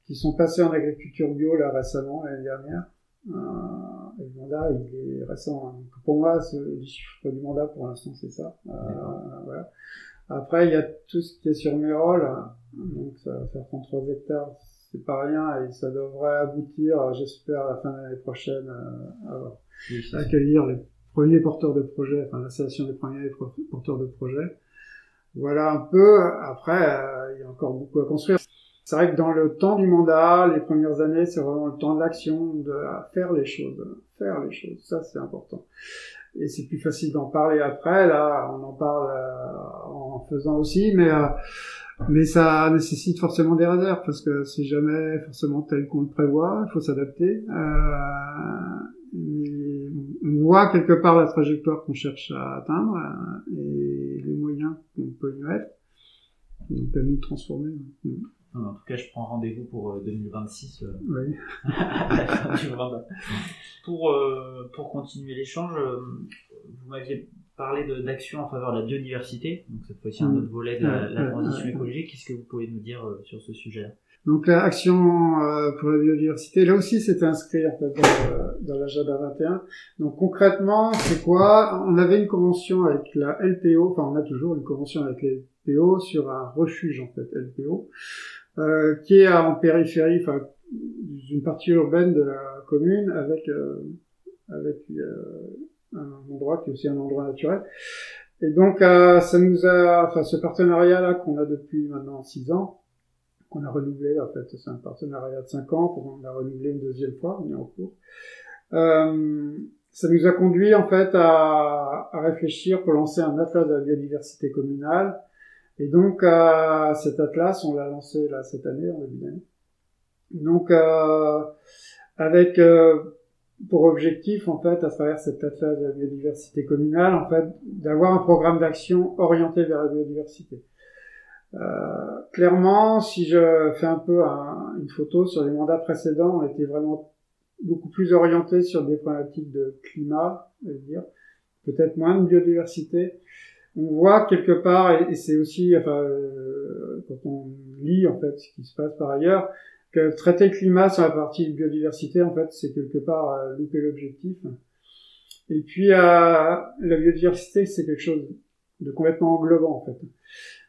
qui sont passés en agriculture bio là récemment l'année dernière. Euh, et le mandat il est récent. Hein. Pour moi, les chiffres du mandat pour l'instant c'est ça. Euh, voilà. Après il y a tout ce qui est sur Mérol, donc ça va faire 33 hectares, c'est pas rien et ça devrait aboutir, j'espère à la fin de l'année prochaine, euh, à oui, accueillir les premiers porteurs de projets, enfin l'installation des premiers porteurs de projets. Voilà un peu. Après, euh, il y a encore beaucoup à construire. C'est vrai que dans le temps du mandat, les premières années, c'est vraiment le temps de l'action, de faire les choses, faire les choses. Ça, c'est important. Et c'est plus facile d'en parler après. Là, on en parle euh, en faisant aussi, mais euh, mais ça nécessite forcément des réserves parce que c'est jamais forcément tel qu'on le prévoit. Il faut s'adapter. on voit quelque part la trajectoire qu'on cherche à atteindre et les qu'on peut y mettre. Donc à nous transformer. En tout cas, je prends rendez-vous pour 2026. oui. pour, pour continuer l'échange, vous m'aviez parlé d'action en faveur de la biodiversité, donc cette fois-ci un mm. autre volet de la, transition écologique. Qu'est-ce que vous pouvez nous dire sur ce sujet donc l'action euh, pour la biodiversité, là aussi c'est inscrit en fait, dans, dans l'agenda 21. Donc concrètement, c'est quoi? On avait une convention avec la LPO, enfin on a toujours une convention avec la LPO sur un refuge en fait LPO, euh, qui est en périphérie, enfin d'une partie urbaine de la commune, avec euh, avec un endroit qui est aussi un endroit naturel. Et donc ça nous a, enfin ce partenariat là qu'on a depuis maintenant six ans qu'on a renouvelé. En fait, c'est un partenariat de 5 ans, on l'a renouvelé une deuxième fois, on est en cours. Euh, ça nous a conduit en fait à, réfléchir pour lancer un atlas de la biodiversité communale. Et donc euh, cet atlas, on l'a lancé là cette année, en début d'année. Donc euh, avec pour objectif en fait à travers cet atlas de la biodiversité communale en fait d'avoir un programme d'action orienté vers la biodiversité. Euh, clairement, si je fais un peu une photo sur les mandats précédents, on était vraiment beaucoup plus orienté sur des problématiques de climat, je veux dire, peut-être moins de biodiversité. On voit quelque part, et, c'est aussi, enfin, euh, quand on lit en fait ce qui se passe par ailleurs, que traiter le climat sur la partie biodiversité, en fait, c'est quelque part euh, louper l'objectif. Et puis, la biodiversité, c'est quelque chose de complètement englobant, en fait.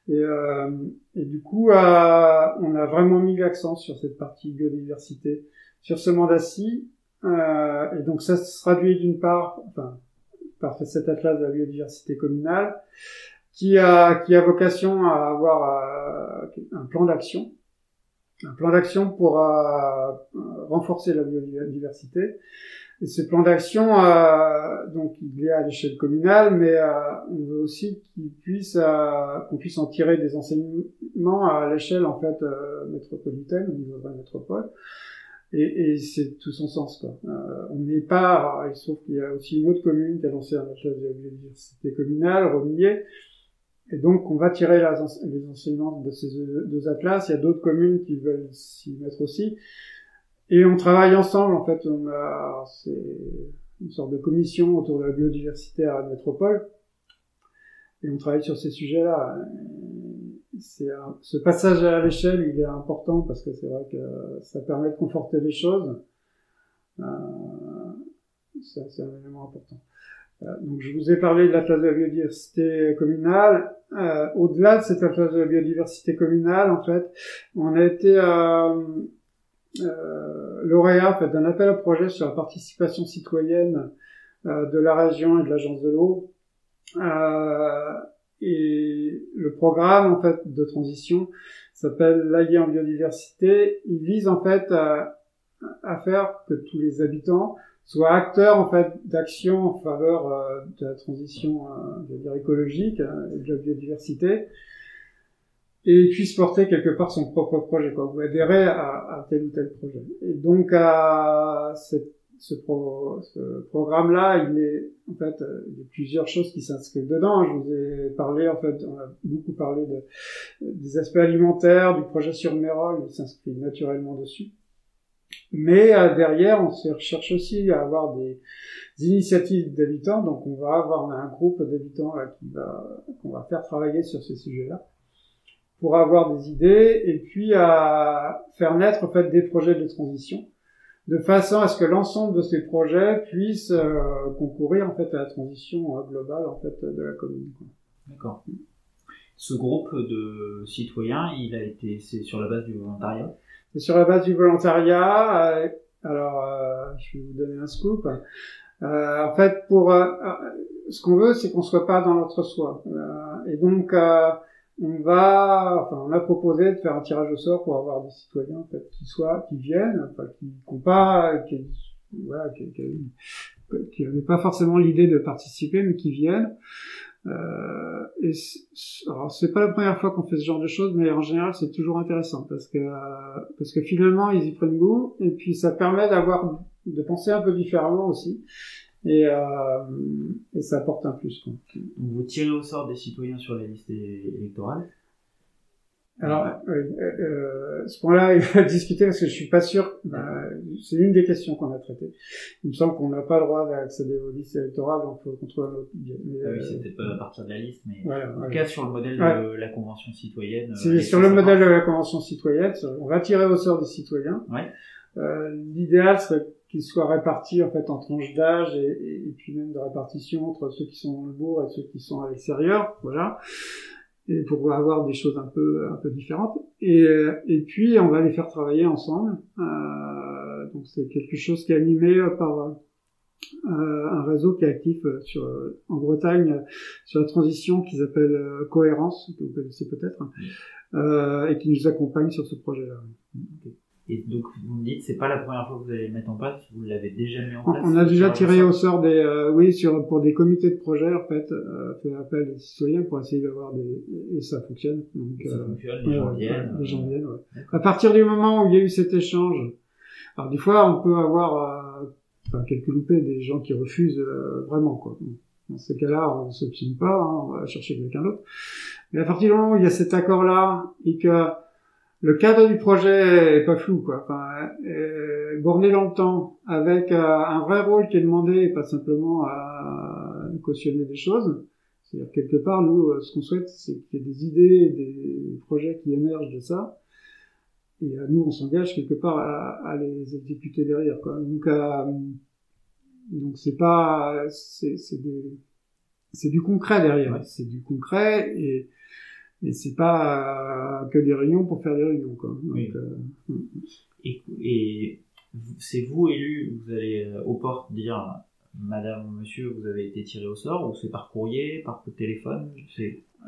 Et, euh, et du coup, euh, on a vraiment mis l'accent sur cette partie biodiversité, sur ce mandat-ci. Euh, et donc ça se traduit d'une part, enfin, par cet atlas de la biodiversité communale, qui a, qui a vocation à avoir un plan d'action, un plan d'action pour renforcer la biodiversité, et ce plan d'action, euh, donc il est à l'échelle communale, mais euh, on veut aussi qu'il puisse, euh, qu'on puisse en tirer des enseignements à l'échelle en fait euh, métropolitaine, au niveau de la métropole. Et, et c'est tout son sens. Quoi. on n'est pas, il se trouve qu'il y a aussi une autre commune qui a lancé un atlas de la biodiversité communale, Romillet, et donc, on va tirer les enseignements de ces deux atlas. Il y a d'autres communes qui veulent s'y mettre aussi. Et on travaille ensemble, en fait, on a, une sorte de commission autour de la biodiversité à la métropole. Et on travaille sur ces sujets-là. C'est ce passage à l'échelle, il est important parce que c'est vrai que ça permet de conforter les choses. Euh, c'est un élément important. Euh, donc je vous ai parlé de l'atlas de la biodiversité communale. Euh, Au-delà de cet atlas de la biodiversité communale, en fait, on a été euh, euh, lauréat d'un appel à projet sur la participation citoyenne euh, de la région et de l'agence de l'eau. Euh, et le programme en fait de transition s'appelle l'AIE en biodiversité. Il vise en fait à, à, faire que tous les habitants soient acteurs en fait d'actions en faveur euh, de la transition, euh, je veux dire écologique et de la biodiversité et puisse porter quelque part son propre projet, quoi, ou adhérer à, à tel ou tel projet. Et donc à cette, ce, pro, ce programme-là, il est en fait euh, il y a plusieurs choses qui s'inscrivent dedans. Je vous ai parlé en fait, on a beaucoup parlé de, des aspects alimentaires du projet sur Mérol, il s'inscrit naturellement dessus. Mais euh, derrière, on se recherche aussi à avoir des, initiatives d'habitants. Donc, on va avoir un groupe d'habitants qui va qu'on va faire travailler sur ces sujets-là pour avoir des idées et puis à faire naître en fait des projets de transition de façon à ce que l'ensemble de ces projets puissent euh, concourir en fait à la transition euh, globale en fait de la commune. D'accord. Ce groupe de citoyens, il a été c'est sur la base du volontariat? C'est sur la base du volontariat. Euh, alors, je vais vous donner un scoop. en fait, pour ce qu'on veut, c'est qu'on soit pas dans notre soi. et donc on va, enfin, on a proposé de faire un tirage au sort pour avoir des citoyens en fait, qui soient, qui viennent, enfin, qui n'ont pas, qui, voilà, qui, qui, n'avaient pas forcément l'idée de participer, mais qui viennent. Euh, et alors c'est pas la première fois qu'on fait ce genre de choses, mais en général c'est toujours intéressant parce que parce que finalement ils y prennent goût et puis ça permet d'avoir de penser un peu différemment aussi et, euh, et ça apporte un plus. Quoi. Vous tirez au sort des citoyens sur la liste électorale? Alors, euh, euh, ce point-là, il va discuter parce que je suis pas sûr. Bah, c'est une des questions qu'on a traitées. Il me semble qu'on n'a pas le droit d'accéder aux listes électorales, donc faut autre. Mais, ah oui, euh, c'était pas à partir de la liste, mais voilà, en tout cas sur le modèle de la convention citoyenne. C'est sur le modèle de la convention citoyenne. On va tirer au sort des citoyens. Ouais. Euh, L'idéal serait qu'ils soient répartis en fait en tranches d'âge et, et, puis même de répartition entre ceux qui sont dans le bourg et ceux qui sont à l'extérieur. Voilà. Et pour avoir des choses un peu un peu différentes. Et, et puis on va les faire travailler ensemble. Euh, donc c'est quelque chose qui est animé par euh, un réseau qui est actif sur en Bretagne sur la transition qu'ils appellent euh, cohérence que vous connaissez peut-être euh, et qui nous accompagne sur ce projet là et donc, vous me dites, c'est pas la première fois que vous allez le mettre en place, vous l'avez déjà mis en place. On a déjà tiré au sort des, euh, oui, sur pour des comités de projet en fait, euh, fait appel des citoyens pour essayer d'avoir des, et ça fonctionne. Donc, ça euh, fonctionne, les gens viennent. les gens viennent. Ouais. À partir du moment où il y a eu cet échange, alors des fois on peut avoir, euh, enfin quelques loupés, des gens qui refusent vraiment quoi. Dans ces cas-là, on se filme pas, hein, on va chercher quelqu'un d'autre. Mais à partir du moment où il y a cet accord-là et que le cadre du projet est pas flou, quoi. Enfin, euh, borné dans le temps, avec euh, un vrai rôle qui est demandé, et pas simplement à cautionner des choses. C'est-à-dire quelque part, nous, euh, ce qu'on souhaite, c'est qu'il y ait des idées, des projets qui émergent de ça, et à nous, on s'engage quelque part à, à, les exécuter derrière, quoi. Donc, donc c'est pas, c'est c'est du concret derrière, c'est du concret et et c'est pas euh, que des réunions pour faire des réunions quoi. Donc, euh, et, et c'est vous élu, vous allez euh, aux portes dire Madame, Monsieur, vous avez été tiré au sort ou c'est par courrier, par coup de téléphone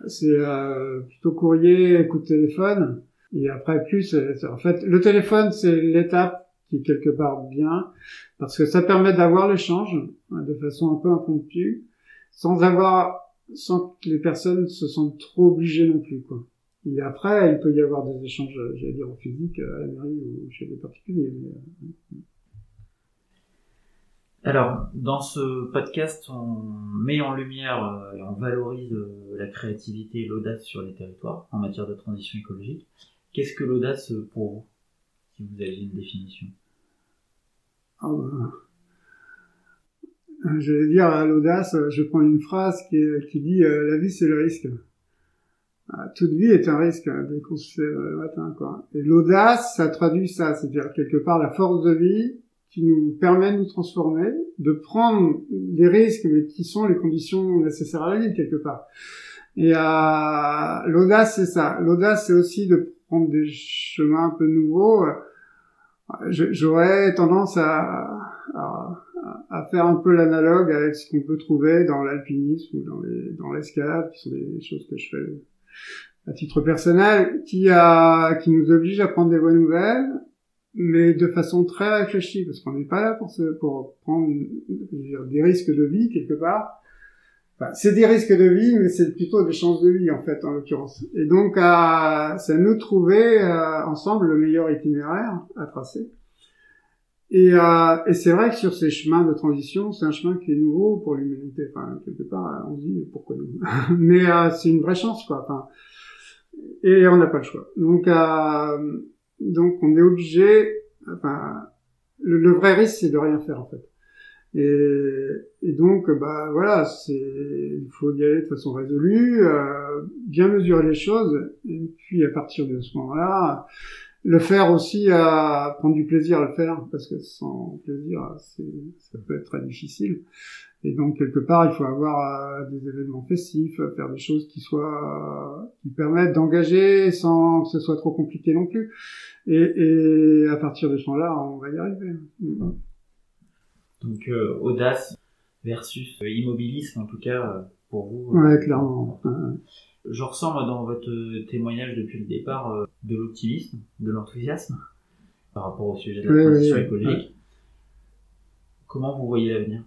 C'est euh, plutôt courrier, coup de téléphone. Et après plus, en fait, le téléphone c'est l'étape qui est quelque part bien parce que ça permet d'avoir l'échange hein, de façon un peu impromptue sans avoir sans que les personnes se sentent trop obligées non plus, quoi. Et après, il peut y avoir des échanges, j'allais dire, en physique, à la mairie ou chez des particuliers. Euh, Alors, dans ce podcast, on met en lumière euh, et on valorise euh, la créativité et l'audace sur les territoires en matière de transition écologique. Qu'est-ce que l'audace pour vous, si vous avez une définition? Ben, je vais dire à l'audace, je prends une phrase qui, dit euh, la vie c'est le risque. Ah, toute vie est un risque hein, dès qu'on se fait le matin, quoi. Et l'audace, ça traduit ça, c'est-à-dire quelque part la force de vie qui nous permet de nous transformer, de prendre des risques, mais qui sont les conditions nécessaires à la vie quelque part. Et euh, l'audace, c'est ça. L'audace, c'est aussi de prendre des chemins un peu nouveaux. J'aurais tendance à, à à faire un peu l'analogue avec ce qu'on peut trouver dans l'alpinisme ou dans les dans l'escalade, qui sont des choses que je fais à titre personnel, qui a qui nous oblige à prendre des voies nouvelles, mais de façon très réfléchie, parce qu'on n'est pas là pour se, pour prendre des risques de vie quelque part. Enfin, c'est des risques de vie, mais c'est plutôt des chances de vie en fait en l'occurrence. Et donc, c'est à nous trouver euh, ensemble le meilleur itinéraire à tracer. Et, euh, et c'est vrai que sur ces chemins de transition, c'est un chemin qui est nouveau pour l'humanité. Enfin, quelque part, on se dit pourquoi nous. Mais euh, c'est une vraie chance, quoi. Enfin, et on n'a pas le choix. Donc, euh, donc on est obligé. Enfin, le, vrai risque, c'est de rien faire, en fait. Et, et donc, bah voilà, il faut y aller de façon résolue, euh, bien mesurer les choses, et puis à partir de ce moment-là le faire aussi à prendre du plaisir à le faire parce que sans plaisir ça peut être très difficile. Et donc quelque part il faut avoir euh, des événements festifs faire des choses qui soient qui permettent d'engager sans que ce soit trop compliqué non plus. Et, et à partir de ce moment-là on va y arriver. Donc euh, audace versus immobilisme en tout cas euh, pour vous. Ouais clairement je ressens dans votre témoignage depuis le départ euh, de l'optimisme, de l'enthousiasme par rapport au sujet de la transition écologique. Comment vous voyez l'avenir?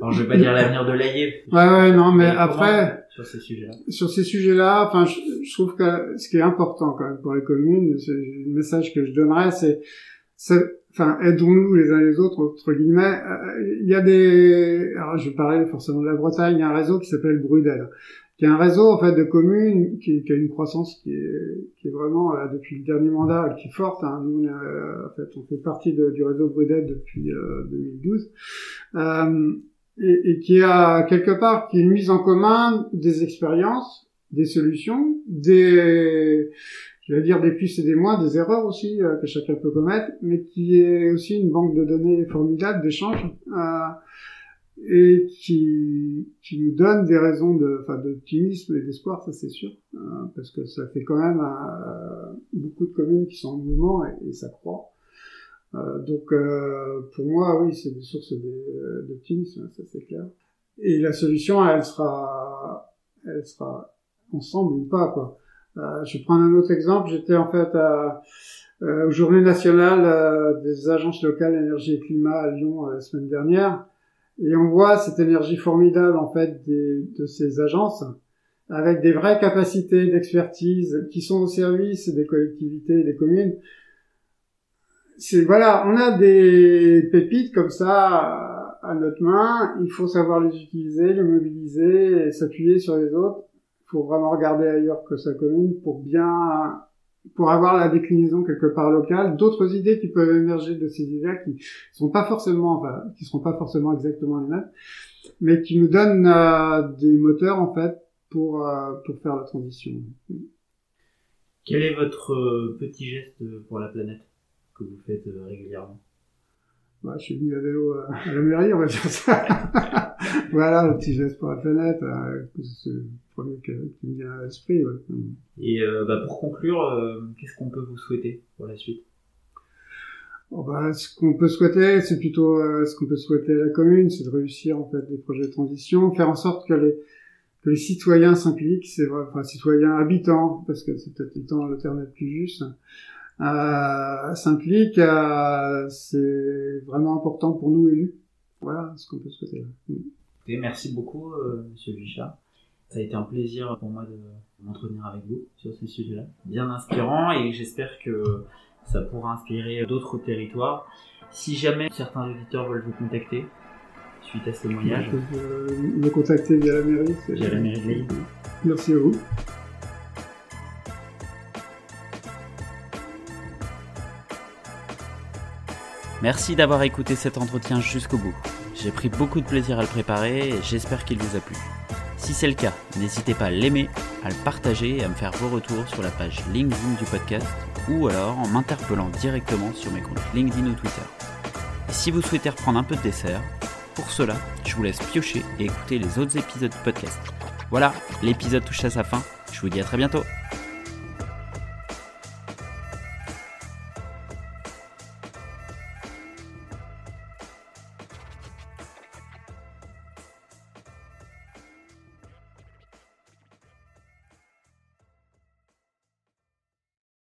Alors je vais pas dire l'avenir de l'AIE. Ouais ouais non mais, après sur ces sujets-là? Sur ces sujets-là, enfin je, trouve que ce qui est important quand même pour les communes, le message que je donnerais c'est enfin aidons-nous les uns les autres entre guillemets euh, il y a des alors je parlais forcément de la Bretagne il y a un réseau qui s'appelle Brudel qui est un réseau en fait de communes qui, qui a une croissance qui est, qui est vraiment euh, depuis le dernier mandat qui est forte. Hein. Nous, on, en fait, on fait partie du réseau Brudet depuis 2012 euh, et, et, qui a quelque part qui est une mise en commun des expériences, des solutions, des je vais dire des plus et des moins, des erreurs aussi euh, que chacun peut commettre, mais qui est aussi une banque de données formidable d'échange. Euh, et qui, qui nous donne des raisons de, d'optimisme et d'espoir, ça c'est sûr, euh, parce que ça fait quand même euh, beaucoup de communes qui sont en mouvement et, ça croît. Euh, donc pour moi, oui, c'est des sources d'optimisme, ça c'est clair. Et la solution, elle sera, elle sera ensemble ou pas, quoi. Je vais prendre un autre exemple. J'étais en fait à, aux Journées nationales des agences locales énergie et climat à Lyon la semaine dernière. Et on voit cette énergie formidable en fait des, de ces agences avec des vraies capacités d'expertise qui sont au service des collectivités et des communes. C'est voilà, on a des pépites comme ça à notre main. Il faut savoir les utiliser, les mobiliser s'appuyer sur les autres. Faut vraiment regarder ailleurs que sa commune pour bien pour avoir la déclinaison quelque part locale, d'autres idées qui peuvent émerger de ces idées qui sont pas forcément, enfin, qui seront pas forcément exactement les mêmes, mais qui nous donnent euh, des moteurs en fait pour euh, pour faire la transition. Quel est votre euh, petit geste pour la planète que vous faites régulièrement? Bah, je suis venu à vélo à la mairie, on va dire ça. voilà, le petit geste pour la planète, premier qui me vient à l'esprit. Ouais. Et euh, bah, pour conclure, euh, qu'est-ce qu'on peut vous souhaiter pour la suite? Oh, bah, Ce qu'on peut souhaiter, c'est plutôt euh, ce qu'on peut souhaiter à la commune, c'est de réussir en fait des projets de transition, faire en sorte que les, que les citoyens s'impliquent, c'est vrai, enfin citoyens habitants, parce que c'est peut-être le temps le terme le plus juste, euh, s'impliquent, c'est vraiment important pour nous élus. Voilà ce qu'on peut souhaiter. merci beaucoup, Monsieur Vichat. Ça a été un plaisir pour moi de m'entretenir avec vous sur ce sujet-là. Bien inspirant et j'espère que ça pourra inspirer d'autres territoires. Si jamais certains auditeurs veulent vous contacter suite à ce témoignage, me contacter via la mairie. Via la mairie de Lille. Merci à vous. Merci d'avoir écouté cet entretien jusqu'au bout. J'ai pris beaucoup de plaisir à le préparer et j'espère qu'il vous a plu. Si c'est le cas, n'hésitez pas à l'aimer, à le partager et à me faire vos retours sur la page LinkedIn du podcast ou alors en m'interpellant directement sur mes comptes LinkedIn ou Twitter. Si vous souhaitez reprendre un peu de dessert, pour cela, je vous laisse piocher et écouter les autres épisodes du podcast. Voilà, l'épisode touche à sa fin. Je vous dis à très bientôt.